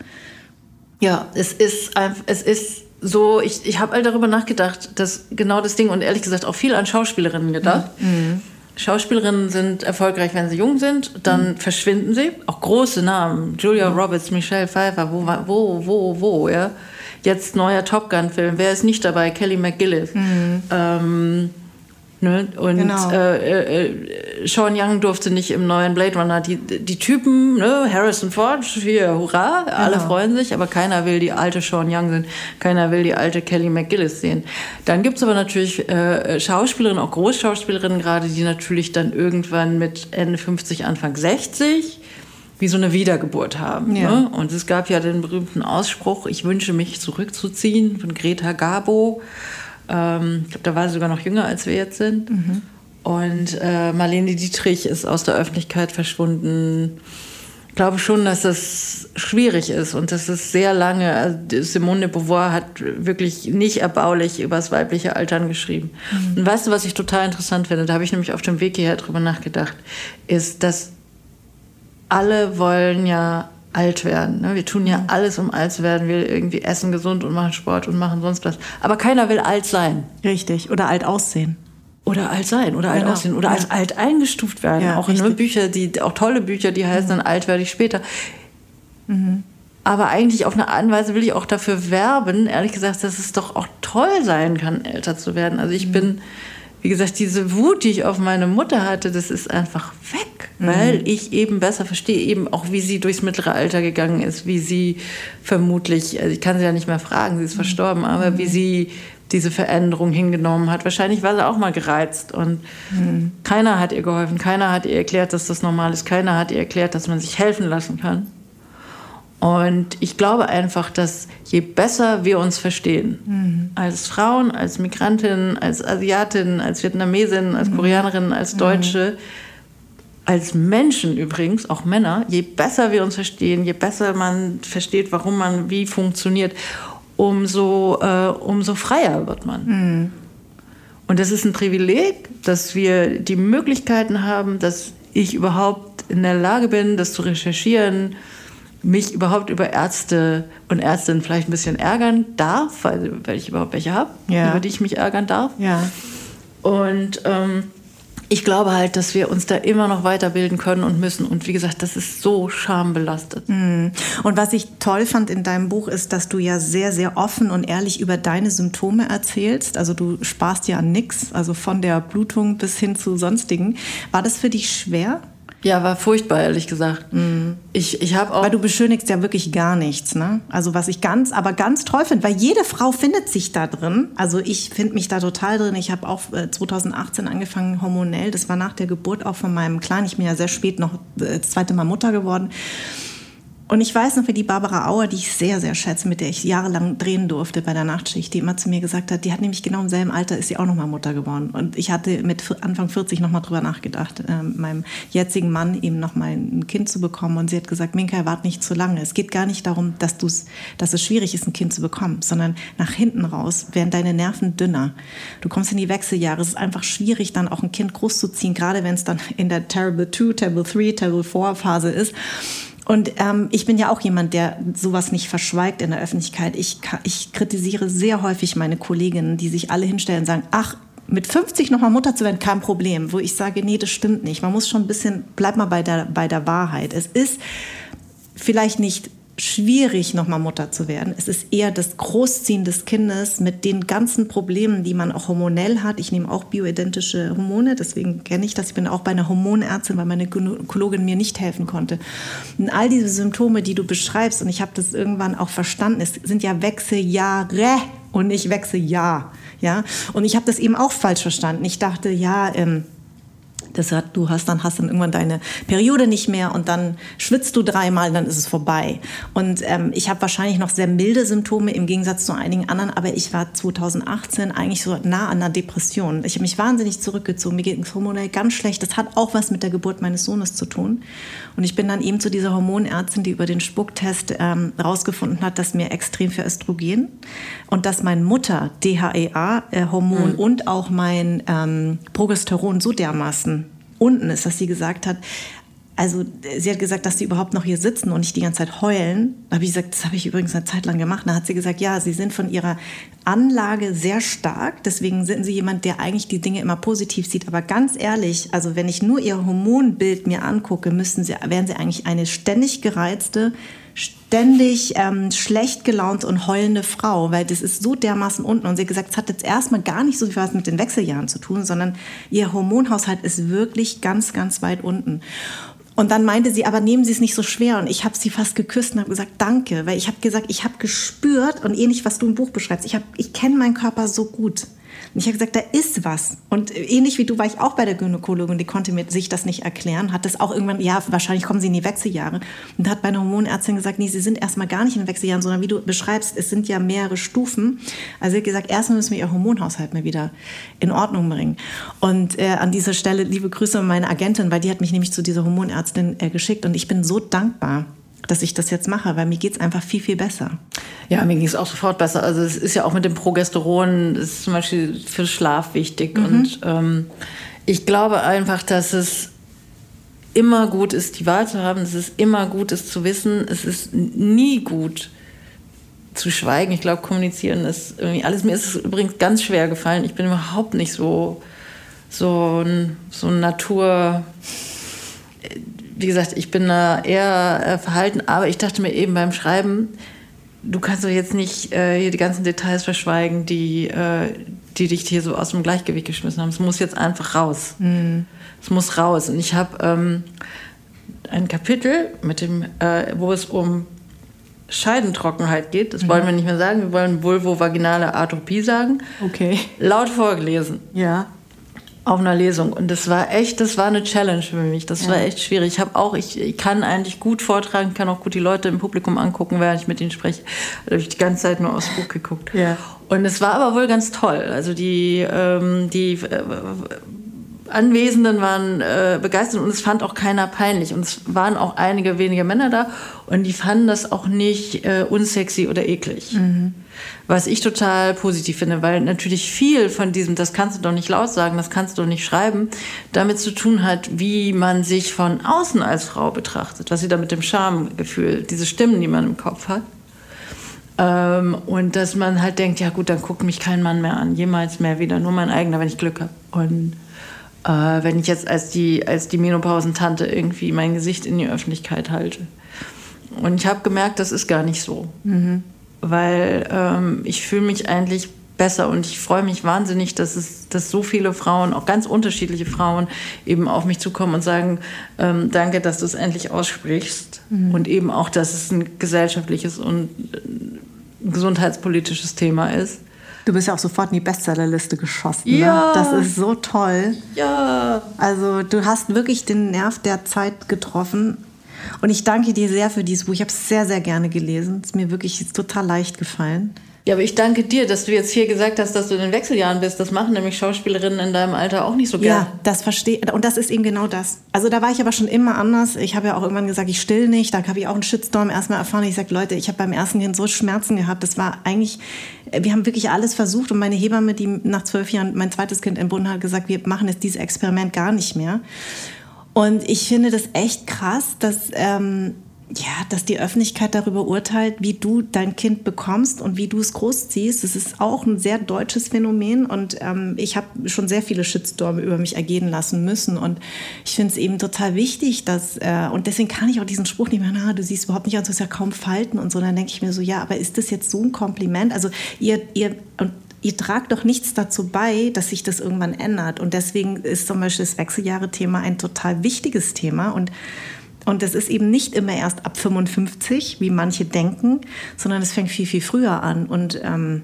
Ja, es ist, es ist so, ich, ich habe all darüber nachgedacht, dass genau das Ding und ehrlich gesagt auch viel an Schauspielerinnen gedacht. Mhm. Schauspielerinnen sind erfolgreich, wenn sie jung sind, dann mhm. verschwinden sie. Auch große Namen, Julia mhm. Roberts, Michelle Pfeiffer, wo, wo, wo, wo, ja. Jetzt neuer Top Gun-Film. Wer ist nicht dabei? Kelly McGillis. Mhm. Ähm, ne? Und genau. äh, äh, Sean Young durfte nicht im neuen Blade Runner. Die, die Typen, ne? Harrison Ford, hier, hurra, genau. alle freuen sich, aber keiner will die alte Sean Young sehen. Keiner will die alte Kelly McGillis sehen. Dann gibt es aber natürlich äh, Schauspielerinnen, auch Großschauspielerinnen gerade, die natürlich dann irgendwann mit Ende 50, Anfang 60 wie so eine Wiedergeburt haben. Ja. Ne? Und es gab ja den berühmten Ausspruch, ich wünsche mich zurückzuziehen von Greta Garbo. Ähm, ich glaube, da war sie sogar noch jünger, als wir jetzt sind. Mhm. Und äh, Marlene Dietrich ist aus der Öffentlichkeit verschwunden. Ich glaube schon, dass das schwierig ist und dass es sehr lange, also Simone de Beauvoir hat wirklich nicht erbaulich über das weibliche Altern geschrieben. Mhm. Und weißt du, was ich total interessant finde, da habe ich nämlich auf dem Weg hierher drüber nachgedacht, ist, dass alle wollen ja alt werden. Ne? Wir tun ja mhm. alles, um alt zu werden. Wir irgendwie essen gesund und machen Sport und machen sonst was. Aber keiner will alt sein. Richtig. Oder alt aussehen. Oder alt sein oder alt genau. aussehen oder ja. als alt eingestuft werden. Ja, auch ne, Bücher, die auch tolle Bücher, die heißen mhm. dann alt werde ich später. Mhm. Aber eigentlich auf eine Art und Weise will ich auch dafür werben, ehrlich gesagt, dass es doch auch toll sein kann, älter zu werden. Also ich mhm. bin wie gesagt, diese Wut, die ich auf meine Mutter hatte, das ist einfach weg, mhm. weil ich eben besser verstehe, eben auch, wie sie durchs mittlere Alter gegangen ist, wie sie vermutlich, also ich kann sie ja nicht mehr fragen, sie ist mhm. verstorben, aber mhm. wie sie diese Veränderung hingenommen hat. Wahrscheinlich war sie auch mal gereizt und mhm. keiner hat ihr geholfen, keiner hat ihr erklärt, dass das normal ist, keiner hat ihr erklärt, dass man sich helfen lassen kann. Und ich glaube einfach, dass je besser wir uns verstehen, mhm. als Frauen, als Migrantinnen, als Asiatinnen, als Vietnamesinnen, als mhm. Koreanerinnen, als mhm. Deutsche, als Menschen übrigens, auch Männer, je besser wir uns verstehen, je besser man versteht, warum man wie funktioniert, umso, äh, umso freier wird man. Mhm. Und das ist ein Privileg, dass wir die Möglichkeiten haben, dass ich überhaupt in der Lage bin, das zu recherchieren, mich überhaupt über Ärzte und Ärztinnen vielleicht ein bisschen ärgern darf, weil, weil ich überhaupt welche habe, ja. über die ich mich ärgern darf. Ja. Und ähm, ich glaube halt, dass wir uns da immer noch weiterbilden können und müssen. Und wie gesagt, das ist so schambelastet. Mhm. Und was ich toll fand in deinem Buch ist, dass du ja sehr, sehr offen und ehrlich über deine Symptome erzählst. Also du sparst ja an nichts, also von der Blutung bis hin zu sonstigen. War das für dich schwer? Ja, war furchtbar, ehrlich gesagt. Mhm. Ich, ich habe auch. Weil du beschönigst ja wirklich gar nichts, ne? Also was ich ganz, aber ganz toll finde, weil jede Frau findet sich da drin. Also ich finde mich da total drin. Ich habe auch 2018 äh, angefangen hormonell. Das war nach der Geburt auch von meinem Kleinen. Ich bin ja sehr spät noch äh, das zweite Mal Mutter geworden. Und ich weiß noch, wie die Barbara Auer, die ich sehr, sehr schätze, mit der ich jahrelang drehen durfte bei der Nachtschicht, die immer zu mir gesagt hat, die hat nämlich genau im selben Alter, ist sie auch nochmal Mutter geworden. Und ich hatte mit Anfang 40 nochmal drüber nachgedacht, äh, meinem jetzigen Mann eben nochmal ein Kind zu bekommen. Und sie hat gesagt, Minka, wart nicht zu lange. Es geht gar nicht darum, dass, du's, dass es schwierig ist, ein Kind zu bekommen, sondern nach hinten raus werden deine Nerven dünner. Du kommst in die Wechseljahre. Es ist einfach schwierig, dann auch ein Kind großzuziehen, gerade wenn es dann in der Terrible 2, Terrible 3, Terrible 4 Phase ist. Und ähm, ich bin ja auch jemand, der sowas nicht verschweigt in der Öffentlichkeit. Ich, ich kritisiere sehr häufig meine Kolleginnen, die sich alle hinstellen und sagen, ach, mit 50 nochmal Mutter zu werden, kein Problem. Wo ich sage, nee, das stimmt nicht. Man muss schon ein bisschen, bleib mal bei der, bei der Wahrheit. Es ist vielleicht nicht schwierig, nochmal Mutter zu werden. Es ist eher das Großziehen des Kindes mit den ganzen Problemen, die man auch hormonell hat. Ich nehme auch bioidentische Hormone, deswegen kenne ich das. Ich bin auch bei einer Hormonärztin, weil meine Gynäkologin mir nicht helfen konnte. Und all diese Symptome, die du beschreibst, und ich habe das irgendwann auch verstanden, es sind ja Wechseljahre und nicht Wechseljahr. Ja? Und ich habe das eben auch falsch verstanden. Ich dachte, ja, ähm, das hat, du hast dann hast dann irgendwann deine Periode nicht mehr und dann schwitzt du dreimal, dann ist es vorbei. Und ähm, ich habe wahrscheinlich noch sehr milde Symptome im Gegensatz zu einigen anderen, aber ich war 2018 eigentlich so nah an einer Depression. Ich habe mich wahnsinnig zurückgezogen. Mir geht es hormonell ganz schlecht. Das hat auch was mit der Geburt meines Sohnes zu tun. Und ich bin dann eben zu dieser Hormonärztin, die über den Spucktest ähm, rausgefunden hat, dass mir extrem für Östrogen und dass mein Mutter DHEA-Hormon mhm. und auch mein ähm, Progesteron so dermaßen unten ist, dass sie gesagt hat, also sie hat gesagt, dass sie überhaupt noch hier sitzen und nicht die ganze Zeit heulen. Da habe ich gesagt, das habe ich übrigens eine Zeit lang gemacht. Da hat sie gesagt, ja, sie sind von ihrer Anlage sehr stark. Deswegen sind sie jemand, der eigentlich die Dinge immer positiv sieht. Aber ganz ehrlich, also wenn ich nur ihr Hormonbild mir angucke, müssten sie, wären sie eigentlich eine ständig gereizte, ständig ähm, schlecht gelaunt und heulende Frau, weil das ist so dermaßen unten. Und sie hat gesagt, es hat jetzt erstmal gar nicht so viel was mit den Wechseljahren zu tun, sondern ihr Hormonhaushalt ist wirklich ganz, ganz weit unten. Und dann meinte sie, aber nehmen Sie es nicht so schwer. Und ich habe sie fast geküsst und habe gesagt, danke. Weil ich habe gesagt, ich habe gespürt und ähnlich, was du im Buch beschreibst, ich, ich kenne meinen Körper so gut. Und ich habe gesagt, da ist was. Und ähnlich wie du war ich auch bei der Gynäkologin, die konnte mir sich das nicht erklären, hat das auch irgendwann, ja, wahrscheinlich kommen sie in die Wechseljahre. Und hat meine Hormonärztin gesagt, nee, sie sind erstmal gar nicht in den Wechseljahren, sondern wie du beschreibst, es sind ja mehrere Stufen. Also sie hat gesagt, erstmal müssen wir ihr Hormonhaushalt mal wieder in Ordnung bringen. Und äh, an dieser Stelle liebe Grüße an meine Agentin, weil die hat mich nämlich zu dieser Hormonärztin äh, geschickt und ich bin so dankbar dass ich das jetzt mache, weil mir geht es einfach viel, viel besser. Ja, mir ging es auch sofort besser. Also es ist ja auch mit dem Progesteron, ist zum Beispiel für Schlaf wichtig. Mhm. Und ähm, ich glaube einfach, dass es immer gut ist, die Wahl zu haben. Es ist immer gut, es zu wissen. Es ist nie gut zu schweigen. Ich glaube, kommunizieren ist irgendwie alles. Mir ist es übrigens ganz schwer gefallen. Ich bin überhaupt nicht so, so ein, so ein Natur wie gesagt, ich bin da eher äh, verhalten, aber ich dachte mir eben beim Schreiben, du kannst doch jetzt nicht äh, hier die ganzen Details verschweigen, die, äh, die dich hier so aus dem Gleichgewicht geschmissen haben. Es muss jetzt einfach raus. Mhm. Es muss raus. Und ich habe ähm, ein Kapitel, mit dem, äh, wo es um Scheidentrockenheit geht. Das mhm. wollen wir nicht mehr sagen. Wir wollen vulvovaginale Atropie sagen. Okay. Laut vorgelesen. Ja auf einer Lesung und das war echt, das war eine Challenge für mich. Das ja. war echt schwierig. Ich habe auch, ich, ich, kann eigentlich gut vortragen, kann auch gut die Leute im Publikum angucken, während ich mit ihnen spreche. Da habe ich die ganze Zeit nur aufs Buch geguckt. Ja. Und es war aber wohl ganz toll. Also die, ähm, die äh, Anwesenden waren äh, begeistert und es fand auch keiner peinlich. Und es waren auch einige wenige Männer da und die fanden das auch nicht äh, unsexy oder eklig. Mhm. Was ich total positiv finde, weil natürlich viel von diesem, das kannst du doch nicht laut sagen, das kannst du doch nicht schreiben, damit zu tun hat, wie man sich von außen als Frau betrachtet, was sie da mit dem Schamgefühl, diese Stimmen, die man im Kopf hat. Ähm, und dass man halt denkt, ja gut, dann guckt mich kein Mann mehr an, jemals mehr wieder, nur mein eigener, wenn ich Glück habe. Und äh, wenn ich jetzt als die, als die Menopausentante irgendwie mein Gesicht in die Öffentlichkeit halte. Und ich habe gemerkt, das ist gar nicht so. Mhm. Weil ähm, ich fühle mich eigentlich besser und ich freue mich wahnsinnig, dass es, dass so viele Frauen, auch ganz unterschiedliche Frauen, eben auf mich zukommen und sagen, ähm, danke, dass du es endlich aussprichst mhm. und eben auch, dass es ein gesellschaftliches und ein gesundheitspolitisches Thema ist. Du bist ja auch sofort in die Bestsellerliste geschossen. Ne? Ja. Ne? Das ist so toll. Ja. Also du hast wirklich den Nerv der Zeit getroffen. Und ich danke dir sehr für dieses Buch. Ich habe es sehr, sehr gerne gelesen. Es ist mir wirklich total leicht gefallen. Ja, aber ich danke dir, dass du jetzt hier gesagt hast, dass du in den Wechseljahren bist. Das machen nämlich Schauspielerinnen in deinem Alter auch nicht so gerne. Ja, das verstehe Und das ist eben genau das. Also da war ich aber schon immer anders. Ich habe ja auch irgendwann gesagt, ich still nicht. Da habe ich auch einen Shitstorm erstmal erfahren. Ich sage, Leute, ich habe beim ersten Kind so Schmerzen gehabt. Das war eigentlich, wir haben wirklich alles versucht. Und meine Hebamme, die nach zwölf Jahren mein zweites Kind entbunden hat, gesagt, wir machen jetzt dieses Experiment gar nicht mehr. Und ich finde das echt krass, dass... Ähm, ja, dass die Öffentlichkeit darüber urteilt, wie du dein Kind bekommst und wie du es großziehst. Das ist auch ein sehr deutsches Phänomen und ähm, ich habe schon sehr viele Shitstorme über mich ergehen lassen müssen und ich finde es eben total wichtig, dass äh, und deswegen kann ich auch diesen Spruch nicht mehr, na, du siehst überhaupt nicht aus, du hast ja kaum Falten und so. Dann denke ich mir so, ja, aber ist das jetzt so ein Kompliment? Also ihr, ihr und ihr tragt doch nichts dazu bei, dass sich das irgendwann ändert. Und deswegen ist zum Beispiel das Wechseljahre-Thema ein total wichtiges Thema und und das ist eben nicht immer erst ab 55, wie manche denken, sondern es fängt viel, viel früher an. Und ähm,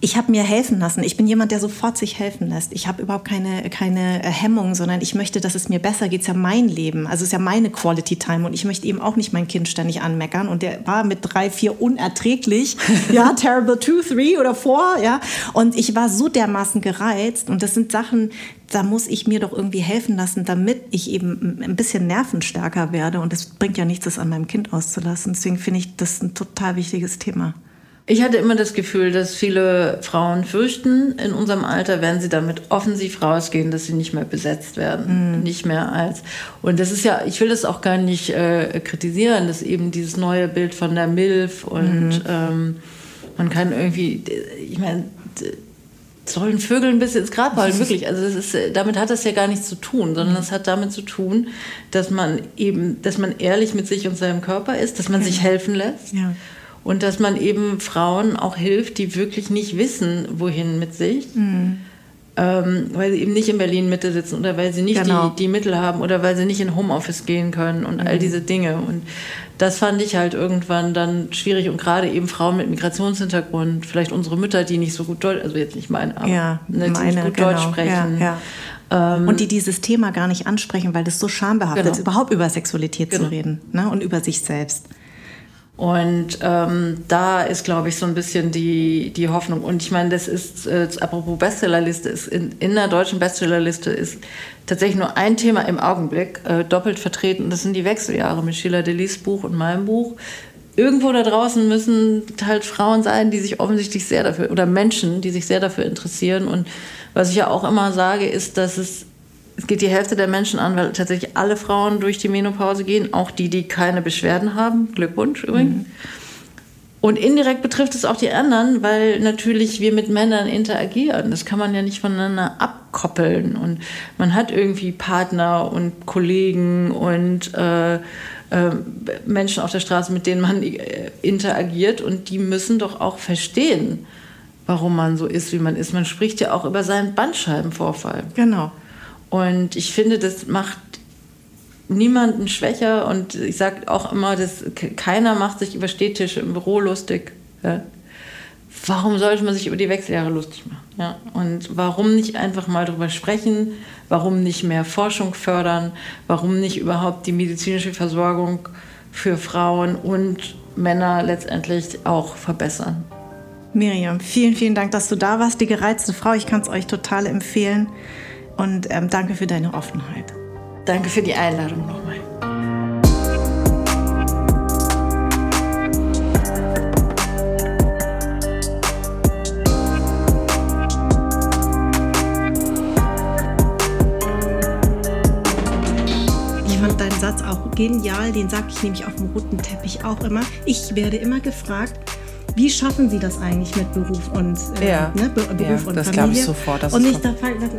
ich habe mir helfen lassen. Ich bin jemand, der sofort sich helfen lässt. Ich habe überhaupt keine, keine äh, Hemmung, sondern ich möchte, dass es mir besser geht. Es ist ja mein Leben. Also es ist ja meine Quality Time. Und ich möchte eben auch nicht mein Kind ständig anmeckern. Und der war mit drei, vier unerträglich. ja, terrible two, three oder four. Ja. Und ich war so dermaßen gereizt. Und das sind Sachen, da muss ich mir doch irgendwie helfen lassen, damit ich eben ein bisschen nervenstärker werde. Und es bringt ja nichts, das an meinem Kind auszulassen. Deswegen finde ich das ein total wichtiges Thema. Ich hatte immer das Gefühl, dass viele Frauen fürchten, in unserem Alter werden sie damit offensiv rausgehen, dass sie nicht mehr besetzt werden. Mm. Nicht mehr als. Und das ist ja, ich will das auch gar nicht äh, kritisieren, dass eben dieses neue Bild von der MILF und mm. ähm, man kann irgendwie, ich meine, sollen Vögel ein bisschen ins Grab halten, wirklich. Also das ist, damit hat das ja gar nichts zu tun, sondern es hat damit zu tun, dass man eben, dass man ehrlich mit sich und seinem Körper ist, dass man sich helfen lässt. Ja und dass man eben Frauen auch hilft, die wirklich nicht wissen, wohin mit sich. Mhm. Ähm, weil sie eben nicht in Berlin Mitte sitzen oder weil sie nicht genau. die, die Mittel haben oder weil sie nicht in Homeoffice gehen können und mhm. all diese Dinge. Und das fand ich halt irgendwann dann schwierig und gerade eben Frauen mit Migrationshintergrund, vielleicht unsere Mütter, die nicht so gut Deutsch, also jetzt nicht meine, aber ja, ne, meine, nicht gut genau. Deutsch sprechen. Ja, ja. Ähm, und die dieses Thema gar nicht ansprechen, weil das so schambehaftet genau. ist, überhaupt über Sexualität genau. zu reden ne? und über sich selbst. Und ähm, da ist, glaube ich, so ein bisschen die, die Hoffnung. Und ich meine, das ist, äh, apropos Bestsellerliste, ist in, in der deutschen Bestsellerliste ist tatsächlich nur ein Thema im Augenblick äh, doppelt vertreten. Das sind die Wechseljahre mit Sheila Delis Buch und meinem Buch. Irgendwo da draußen müssen halt Frauen sein, die sich offensichtlich sehr dafür, oder Menschen, die sich sehr dafür interessieren. Und was ich ja auch immer sage, ist, dass es es geht die Hälfte der Menschen an, weil tatsächlich alle Frauen durch die Menopause gehen, auch die, die keine Beschwerden haben. Glückwunsch übrigens. Mhm. Und indirekt betrifft es auch die anderen, weil natürlich wir mit Männern interagieren. Das kann man ja nicht voneinander abkoppeln. Und man hat irgendwie Partner und Kollegen und äh, äh, Menschen auf der Straße, mit denen man äh, interagiert. Und die müssen doch auch verstehen, warum man so ist, wie man ist. Man spricht ja auch über seinen Bandscheibenvorfall. Genau. Und ich finde, das macht niemanden schwächer und ich sage auch immer, dass keiner macht sich über Städtische im Büro lustig. Ja? Warum sollte man sich über die Wechseljahre lustig machen? Ja? Und warum nicht einfach mal darüber sprechen? Warum nicht mehr Forschung fördern? Warum nicht überhaupt die medizinische Versorgung für Frauen und Männer letztendlich auch verbessern? Miriam, vielen, vielen Dank, dass du da warst. Die gereizte Frau, ich kann es euch total empfehlen. Und ähm, danke für deine Offenheit. Danke für die Einladung nochmal. deinen Satz auch genial, den sage ich nämlich auf dem roten Teppich auch immer. Ich werde immer gefragt, wie schaffen Sie das eigentlich mit Beruf und, äh, ja. ne, Be Beruf ja, und das Familie? ich sofort. Das und ich da,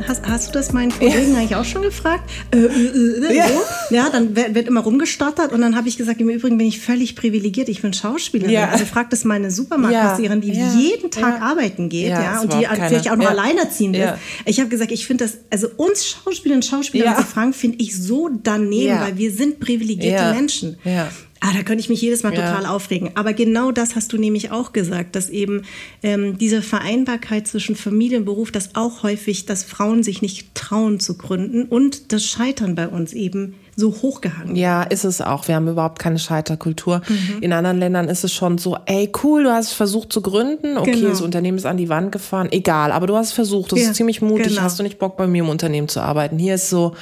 hast, hast du das meinen Kollegen ja. eigentlich auch schon gefragt? Äh, äh, äh, ja. So? ja, dann wird, immer rumgestottert und dann habe ich gesagt, im Übrigen bin ich völlig privilegiert. Ich bin Schauspielerin. Ja. Also fragt es meine Supermarktkassiererin, die jeden Tag arbeiten geht, Ja, und die überhaupt keine- vielleicht auch noch alleinerziehend Ja. ist. Ich habe gesagt, ich finde das, also uns Schauspielerinnen und Schauspieler Ja. zu fragen, finde ich so daneben, weil wir sind privilegierte. Menschen. Ja. Ah, da könnte ich mich jedes Mal Ja. total aufregen. Aber genau das hast du nämlich auch gesagt, dass eben ähm, diese Vereinbarkeit zwischen Familie und Beruf, dass auch häufig, dass Frauen sich nicht trauen zu gründen und das Scheitern bei uns eben so hochgehangen. Ja, ist es auch. Wir haben überhaupt keine Scheiterkultur. In anderen Ländern ist es schon so, ey, cool, du hast versucht zu gründen. Okay, Genau. das Unternehmen ist an die Wand gefahren. Egal, aber du hast versucht. Das Ja, ist ziemlich mutig. genau. Hast du nicht Bock, bei mir im Unternehmen zu arbeiten? Hier ist so,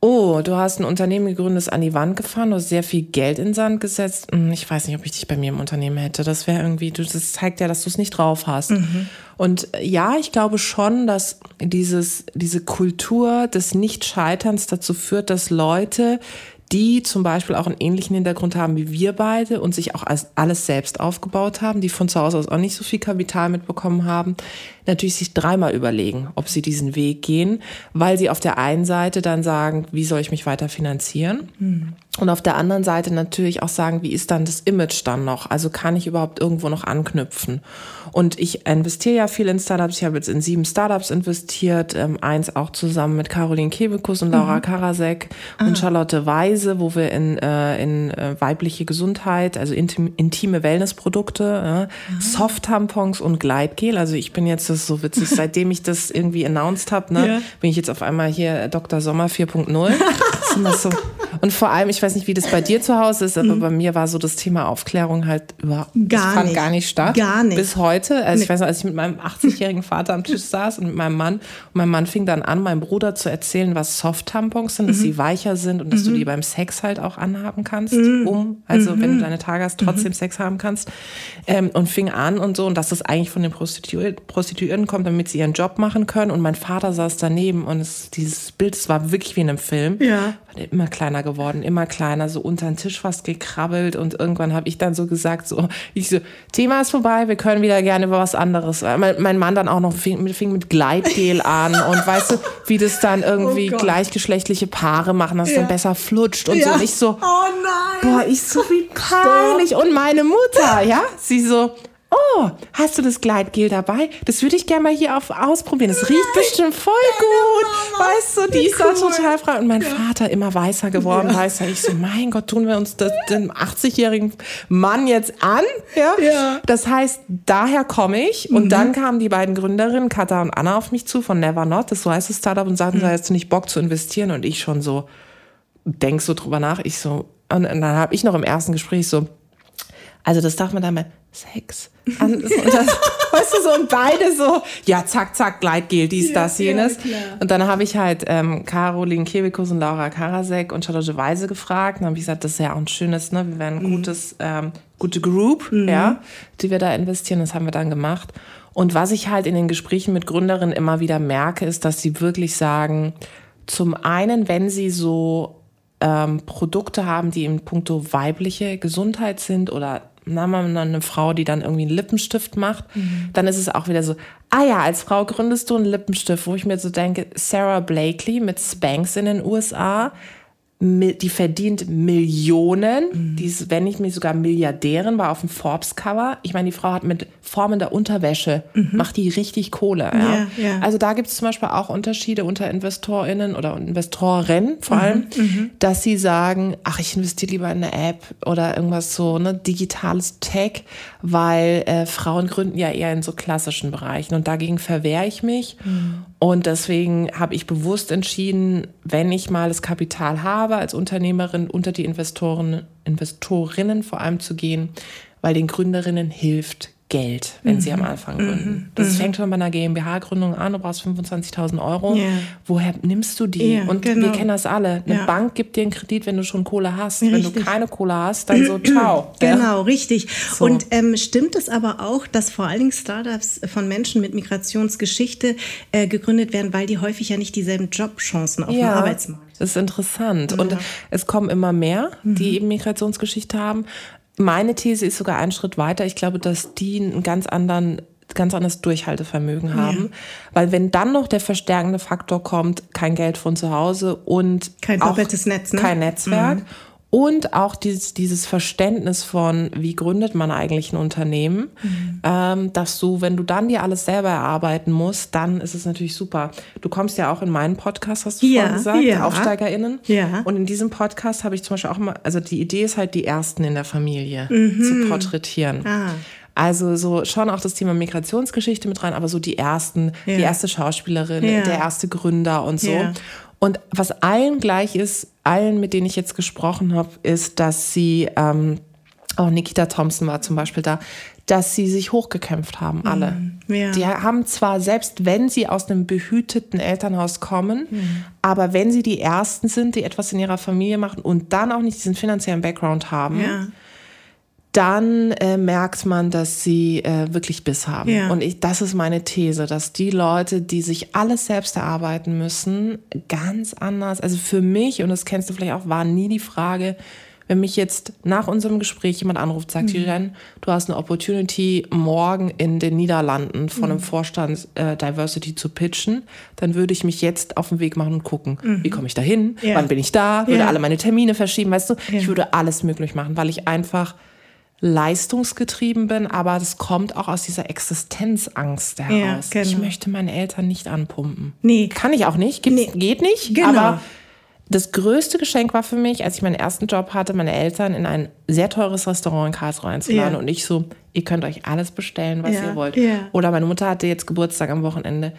oh, du hast ein Unternehmen gegründet, ist an die Wand gefahren, du hast sehr viel Geld in Sand gesetzt. Hm, Ich weiß nicht, ob ich dich bei mir im Unternehmen hätte. Das wäre irgendwie, du- das zeigt ja, dass du es nicht drauf hast. Und äh, ja, ich glaube schon, dass dieses, diese Kultur des Nichtscheiterns dazu führt, dass Leute, die zum Beispiel auch einen ähnlichen Hintergrund haben wie wir beide und sich auch alles selbst aufgebaut haben, die von zu Hause aus auch nicht so viel Kapital mitbekommen haben, natürlich sich dreimal überlegen, ob sie diesen Weg gehen, weil sie auf der einen Seite dann sagen, wie soll ich mich weiter finanzieren? Und auf der anderen Seite natürlich auch sagen, wie ist dann das Image dann noch? Also kann ich überhaupt irgendwo noch anknüpfen? Und ich investiere ja viel in Startups. Ich habe jetzt in sieben Startups investiert, ähm, eins auch zusammen mit Caroline Kebekus und Laura Karasek und Charlotte Weise, wo wir in, äh, in äh, weibliche Gesundheit, also intim, intime Wellnessprodukte, äh, Soft-Tampons und Gleitgel. Also ich bin jetzt, das ist so witzig, seitdem ich das irgendwie announced habe, ne, Ja. bin ich jetzt auf einmal hier Dr. Sommer 4.0. Ist immer so. Und vor allem, ich weiß nicht, wie das bei dir zu Hause ist, aber bei mir war so das Thema Aufklärung halt überhaupt Mhm. Gar nicht. gar nicht statt. Gar nicht. Bis heute. Also ich weiß noch, als ich mit meinem 80-jährigen Vater am Tisch saß und mit meinem Mann und mein Mann fing dann an, meinem Bruder zu erzählen, was Soft-Tampons sind, dass Mhm. sie weicher sind und dass du die beim Sex halt auch anhaben kannst, um, also Mhm. wenn du deine Tage hast, trotzdem Sex haben kannst. Ähm, und fing an und so und dass das eigentlich von den Prostitu Prostituierten kommt, damit sie ihren Job machen können. Und mein Vater saß daneben und es, dieses Bild, es war wirklich wie in einem Film. Ja. Immer kleiner geworden, immer kleiner, so unter den Tisch fast gekrabbelt und irgendwann habe ich dann so gesagt, so, ich so, Thema ist vorbei, wir können wieder gerne über was anderes. Mein, mein Mann dann auch noch fing, mit- fing mit Gleitgel an und weißt du, wie das dann irgendwie Oh gleichgeschlechtliche Paare machen, dass Ja. dann besser flutscht und so. Ja. Und ich so, Oh nein! boah, ich so wie peinlich. Und meine Mutter, ja, sie so, oh, hast du das Gleitgel dabei? Das würde ich gerne mal hier auf, ausprobieren. Das riecht bestimmt voll gut. Weißt du, die ist da total frei. Und mein Vater immer weißer geworden, weißer. Ich so, mein Gott, tun wir uns das, den 80-jährigen Mann jetzt an? Ja? Ja. Das heißt, daher komme ich. Und dann kamen die beiden Gründerinnen, Katha und Anna, auf mich zu von Never Not, das so heißt das Startup, und sagten, mhm. hast du nicht Bock zu investieren? Und ich schon so, denk so drüber nach. Ich so, und dann habe ich noch im ersten Gespräch so, also das darf man da mal Sex. An, und das, weißt du, so und beide so, ja, zack, zack, Gleitgel, dies, Ja, das, jenes. ja, und dann habe ich halt ähm, Caroline Kebekus und Laura Karasek und Charlotte Weise gefragt. Dann habe ich gesagt, das ist ja auch ein schönes, ne? Wir werden ein Mhm. gutes, ähm, gute Group, ja, die wir da investieren. Das haben wir dann gemacht. Und was ich halt in den Gesprächen mit Gründerinnen immer wieder merke, ist, dass sie wirklich sagen, zum einen, wenn sie so ähm, Produkte haben, die in puncto weibliche Gesundheit sind oder na, mal eine Frau, die dann irgendwie einen Lippenstift macht, dann ist es auch wieder so, ah ja, als Frau gründest du einen Lippenstift, wo ich mir so denke, Sarah Blakely mit Spanx in den USA, die verdient Millionen, die ist, wenn nicht mir sogar Milliardärin, war auf dem Forbes-Cover. Ich meine, die Frau hat mit formender Unterwäsche, macht die richtig Kohle. Ja? Ja, ja. Also da gibt es zum Beispiel auch Unterschiede unter InvestorInnen oder Investorinnen vor allem, dass sie sagen, ach, ich investiere lieber in eine App oder irgendwas so, ne, digitales Tech, weil äh, Frauen gründen ja eher in so klassischen Bereichen und dagegen verwehre ich mich. Und deswegen habe ich bewusst entschieden, wenn ich mal das Kapital habe, als Unternehmerin unter die Investoren, Investorinnen vor allem zu gehen, weil den Gründerinnen hilft Geld, wenn sie am Anfang gründen. Das fängt schon bei einer GmbH-Gründung an, du brauchst 25.000 Euro. Ja. Woher nimmst du die? Ja, und genau. wir kennen das alle. Eine Ja. Bank gibt dir einen Kredit, wenn du schon Kohle hast. Wenn du Richtig. keine Kohle hast, dann so, ciao. Ja. Genau, richtig. So. Und ähm, stimmt es aber auch, dass vor allen Dingen Startups von Menschen mit Migrationsgeschichte äh, gegründet werden, weil die häufig ja nicht dieselben Jobchancen auf dem Arbeitsmarkt Das ist interessant. Und es kommen immer mehr, die Mhm. eben Migrationsgeschichte haben. Meine These ist sogar einen Schritt weiter. Ich glaube, dass die einen ganz anderen ganz anderes Durchhaltevermögen haben, weil wenn dann noch der verstärkende Faktor kommt, kein Geld von zu Hause und Kein doppeltes Netz, ne? kein Netzwerk und auch dieses, dieses Verständnis von, wie gründet man eigentlich ein Unternehmen, Mhm. ähm, dass du, wenn du dann dir alles selber erarbeiten musst, dann ist es natürlich super. Du kommst ja auch in meinen Podcast, hast du Ja, vorhin gesagt, ja. AufsteigerInnen. Ja. Und in diesem Podcast habe ich zum Beispiel auch mal, also die Idee ist halt, die Ersten in der Familie Mhm. zu porträtieren. Ah. Also so schon auch das Thema Migrationsgeschichte mit rein, aber so die ersten, Ja. die erste Schauspielerin, Ja. der erste Gründer und so. Ja. Und was allen gleich ist, allen, mit denen ich jetzt gesprochen habe, ist, dass sie, ähm, auch Nikita Thompson war zum Beispiel da, dass sie sich hochgekämpft haben, alle. Mhm. ja. Die haben zwar, selbst wenn sie aus einem behüteten Elternhaus kommen, Mhm. aber wenn sie die Ersten sind, die etwas in ihrer Familie machen und dann auch nicht diesen finanziellen Background haben, ja. Dann äh, merkt man, dass sie äh, wirklich Biss haben. Ja. Und ich, das ist meine These, dass die Leute, die sich alles selbst erarbeiten müssen, ganz anders, also für mich, und das kennst du vielleicht auch, war nie die Frage, wenn mich jetzt nach unserem Gespräch jemand anruft, sagt, Mhm. Irene, du hast eine Opportunity, morgen in den Niederlanden von Mhm. einem Vorstand äh, Diversity zu pitchen, dann würde ich mich jetzt auf den Weg machen und gucken, wie komme ich da hin, Mhm. Ja. wann bin ich da, würde Ja. alle meine Termine verschieben, weißt du, ich würde alles möglich machen, weil ich einfach leistungsgetrieben bin, aber das kommt auch aus dieser Existenzangst heraus. genau. Ich möchte meine Eltern nicht anpumpen. Nee. Kann ich auch nicht, Nee. geht nicht. Genau. Aber das größte Geschenk war für mich, als ich meinen ersten Job hatte, meine Eltern in ein sehr teures Restaurant in Karlsruhe einzuladen Ja. und ich so, ihr könnt euch alles bestellen, was Ja, ihr wollt. ja. Oder meine Mutter hatte jetzt Geburtstag am Wochenende.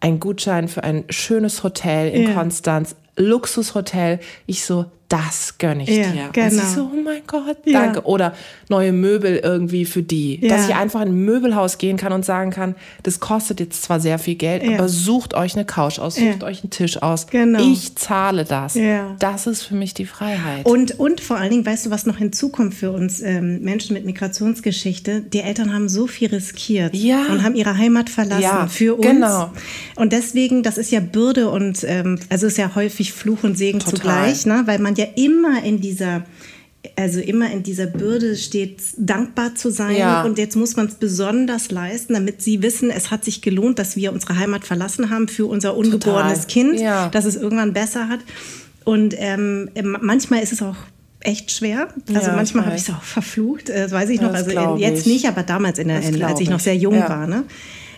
Ein Gutschein für ein schönes Hotel in Ja. Konstanz, Luxushotel. Ich so, das gönne ich Ja, dir. Und genau. sie so, oh mein Gott, Ja. danke. Oder neue Möbel irgendwie für die. Ja. Dass ich einfach in ein Möbelhaus gehen kann und sagen kann, das kostet jetzt zwar sehr viel Geld, Ja. aber sucht euch eine Couch aus, sucht Ja. euch einen Tisch aus. Genau. Ich zahle das. Ja. Das ist für mich die Freiheit. Und, und vor allen Dingen, weißt du, was noch hinzukommt für uns ähm, Menschen mit Migrationsgeschichte? Die Eltern haben so viel riskiert Ja. und haben ihre Heimat verlassen Ja, für uns. genau. Und deswegen, das ist ja Bürde und ähm, also ist ja häufig Fluch und Segen Total. zugleich, ne? weil man ja immer in dieser also immer in dieser Bürde steht, dankbar zu sein. Ja. Und jetzt muss man es besonders leisten, damit sie wissen, es hat sich gelohnt, dass wir unsere Heimat verlassen haben für unser ungeborenes Kind, Ja. dass es irgendwann besser hat. Und ähm, manchmal ist es auch echt schwer. Also Ja, manchmal habe ich es auch verflucht, äh, das weiß ich noch. das Also in, jetzt ich. nicht, aber damals, in der, Das in, als ich noch sehr jung war. Ne?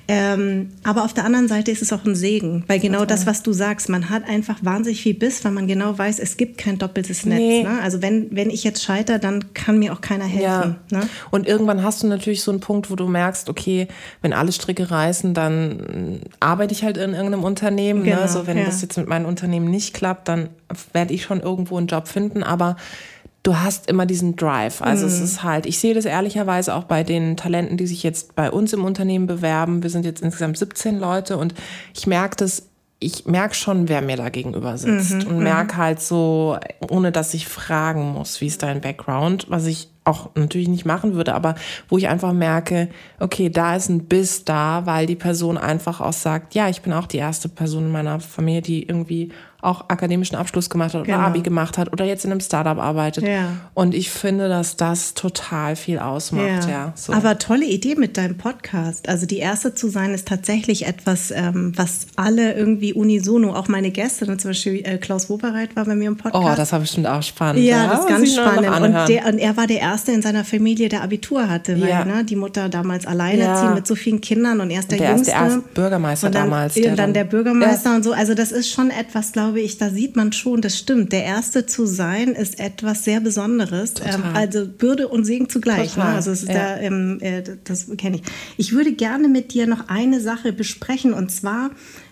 Ähm, aber auf der anderen Seite ist es auch ein Segen, weil genau das, was du sagst, man hat einfach wahnsinnig viel Biss, weil man genau weiß, es gibt kein doppeltes Netz. Nee. Ne? Also wenn, wenn ich jetzt scheitere, dann kann mir auch keiner helfen. Ja. Ne? Und irgendwann hast du natürlich so einen Punkt, wo du merkst, okay, wenn alle Stricke reißen, dann arbeite ich halt in irgendeinem Unternehmen. Genau, ne? So, wenn ja. das jetzt mit meinem Unternehmen nicht klappt, dann werde ich schon irgendwo einen Job finden. Aber du hast immer diesen Drive. Also Mhm. es ist halt, ich sehe das ehrlicherweise auch bei den Talenten, die sich jetzt bei uns im Unternehmen bewerben. Wir sind jetzt insgesamt 17 Leute und ich merke das, ich merke schon, wer mir da gegenüber sitzt Mhm, und merke halt so, ohne dass ich fragen muss, wie ist dein Background, was ich auch natürlich nicht machen würde, aber wo ich einfach merke, okay, da ist ein Biss da, weil die Person einfach auch sagt, ja, ich bin auch die erste Person in meiner Familie, die irgendwie auch akademischen Abschluss gemacht hat oder Genau. Abi gemacht hat oder jetzt in einem Startup arbeitet. Ja. Und ich finde, dass das total viel ausmacht, ja. so. Aber tolle Idee mit deinem Podcast. Also die erste zu sein ist tatsächlich etwas, ähm, was alle irgendwie unisono, auch meine Gäste, zum Beispiel äh, Klaus Wobereit war bei mir im Podcast. oh, das war bestimmt auch spannend. Ja, das ist ganz spannend. Und, der, und er war der Erste in seiner Familie, der Abitur hatte, weil Ja. ne, die Mutter damals alleinerziehend Ja. mit so vielen Kindern und erst der, Und der ist Jüngste. der erste Bürgermeister und dann, damals, Und der dann, dann- der Bürgermeister und so. Also das ist schon etwas, glaube ich, da sieht man schon, das stimmt. Der Erste zu sein ist etwas sehr Besonderes. Ähm, also Bürde und Segen zugleich. Ne? Also ja. da, ähm, äh, das kenne ich. Ich würde gerne mit dir noch eine Sache besprechen und zwar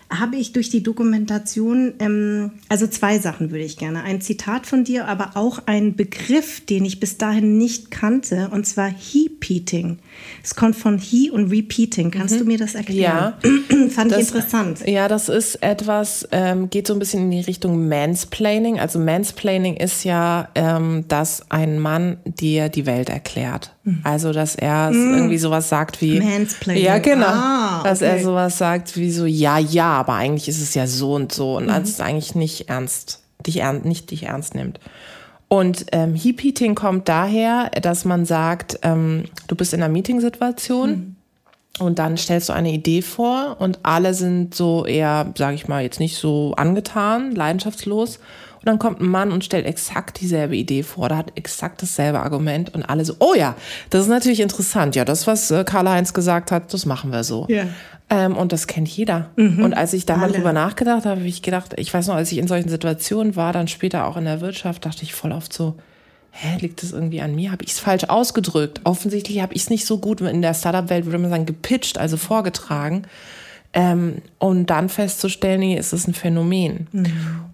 habe ich durch die Dokumentation, ähm, also zwei Sachen würde ich gerne. Ein Zitat von dir, aber auch ein Begriff, den ich bis dahin nicht kannte, und zwar Hepeating. Es kommt von He und Repeating. Kannst mhm. du mir das erklären? Ja. Fand das, ich interessant. Ja, das ist etwas, ähm, geht so ein bisschen in die Richtung Mansplaining. Also Mansplaining ist ja, ähm, dass ein Mann dir die Welt erklärt. Mhm. Also, dass er mhm. irgendwie sowas sagt wie. Mansplaining. Ja, genau. Ah, okay. Dass er sowas sagt wie so, ja, ja, aber eigentlich ist es ja so und so. Und mhm. es eigentlich nicht ernst, dich ernst, nicht dich ernst nimmt. Und ähm, Heap-Eating kommt daher, dass man sagt, ähm, du bist in einer Meetingsituation mhm. und dann stellst du eine Idee vor und alle sind so eher, sage ich mal, jetzt nicht so angetan, leidenschaftslos. Und dann kommt ein Mann und stellt exakt dieselbe Idee vor, da hat exakt dasselbe Argument und alle so, oh ja, das ist natürlich interessant. Ja, das, was äh, Karl-Heinz gesagt hat, das machen wir so. Yeah. Ähm, und das kennt jeder. Mhm. Und als ich da mal drüber nachgedacht habe, habe ich gedacht, ich weiß noch, als ich in solchen Situationen war, dann später auch in der Wirtschaft, dachte ich voll oft so, hä, liegt das irgendwie an mir? Habe ich es falsch ausgedrückt? Offensichtlich habe ich es nicht so gut in der Startup-Welt, würde man sagen, gepitcht, also vorgetragen. Ähm, und dann festzustellen, nee, ist es ein Phänomen. Mhm.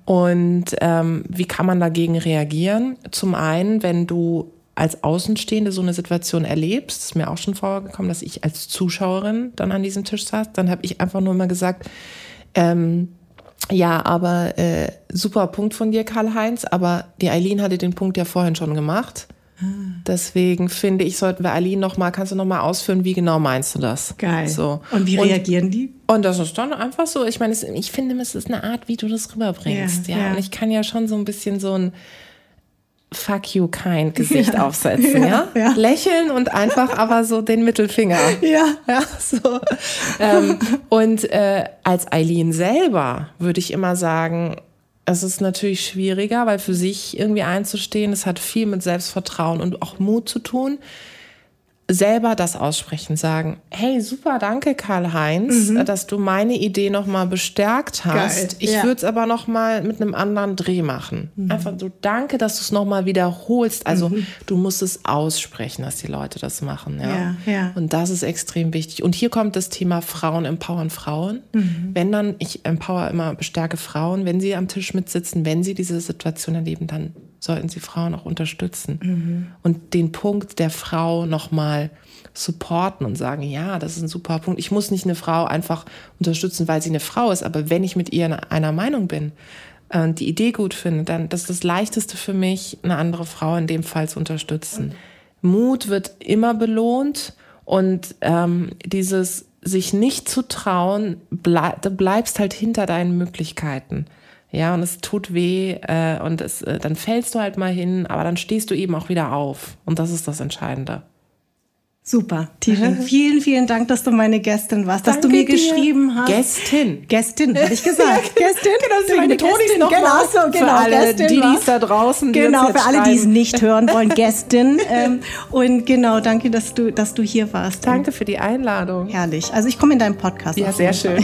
Und ähm, wie kann man dagegen reagieren? Zum einen, wenn du als Außenstehende so eine Situation erlebst, ist mir auch schon vorgekommen, dass ich als Zuschauerin dann an diesem Tisch saß, dann habe ich einfach nur mal gesagt, ähm, ja, aber äh, super Punkt von dir, Karl-Heinz, aber die Eileen hatte den Punkt ja vorhin schon gemacht. Ah. Deswegen finde ich, sollten wir Eileen noch mal, kannst du noch mal ausführen, wie genau meinst du das? Geil. So. Und wie reagieren und, die? Und das ist dann einfach so, ich meine, ich finde, es ist eine Art, wie du das rüberbringst. Ja, ja. ja. Und ich kann ja schon so ein bisschen so ein Fuck you kind Gesicht ja. aufsetzen, ja? Ja? Lächeln und einfach aber so den Mittelfinger. Ja. ja so. Ähm, und äh, als Eileen selber würde ich immer sagen, es ist natürlich schwieriger, weil für sich irgendwie einzustehen, es hat viel mit Selbstvertrauen und auch Mut zu tun selber das aussprechen, sagen, hey, super, danke Karl-Heinz, mhm. dass du meine Idee nochmal bestärkt hast. Geil. Ich ja. würde es aber nochmal mit einem anderen Dreh machen. Mhm. Einfach so, danke, dass du es nochmal wiederholst. Also mhm. du musst es aussprechen, dass die Leute das machen. Ja? Ja, ja. Und das ist extrem wichtig. Und hier kommt das Thema Frauen empowern Frauen. Mhm. Wenn dann, ich empower immer, bestärke Frauen, wenn sie am Tisch mitsitzen, wenn sie diese Situation erleben, dann sollten sie Frauen auch unterstützen mhm. und den Punkt der Frau nochmal supporten und sagen, ja, das ist ein super Punkt. Ich muss nicht eine Frau einfach unterstützen, weil sie eine Frau ist, aber wenn ich mit ihr einer Meinung bin äh, und die Idee gut finde, dann das ist das Leichteste für mich, eine andere Frau in dem Fall zu unterstützen. Mut wird immer belohnt und ähm, dieses sich nicht zu trauen, bleib, du bleibst halt hinter deinen Möglichkeiten. Ja, und es tut weh äh, und es, äh, dann fällst du halt mal hin, aber dann stehst du eben auch wieder auf. Und das ist das Entscheidende. Super, Tijen. vielen, vielen Dank, dass du meine Gästin warst, dass Danke du mir dir. geschrieben hast. Gästin. Gästin, habe ich gesagt. Gästin. genau, das ist meine Gästin. Noch genau, so, genau, für alle, Gästin die es da draußen Genau, für alle, die es nicht hören wollen, Gästin. ähm, und genau, danke, dass du, dass du hier warst. Danke für die Einladung. Herrlich. Also ich komme in deinen Podcast. Ja, sehr schön.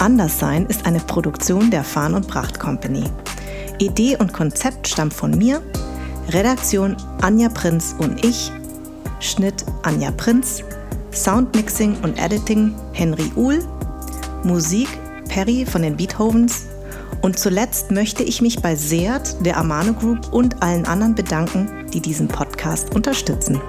Anderssein ist eine Produktion der Farn und Pracht Company. Idee und Konzept stammt von mir, Redaktion Anja Prinz und ich, Schnitt Anja Prinz, Soundmixing und Editing Henry Uhl, Musik Perry von den Beethovens. Und zuletzt möchte ich mich bei Seat, der Amano Group und allen anderen bedanken, die diesen Podcast unterstützen.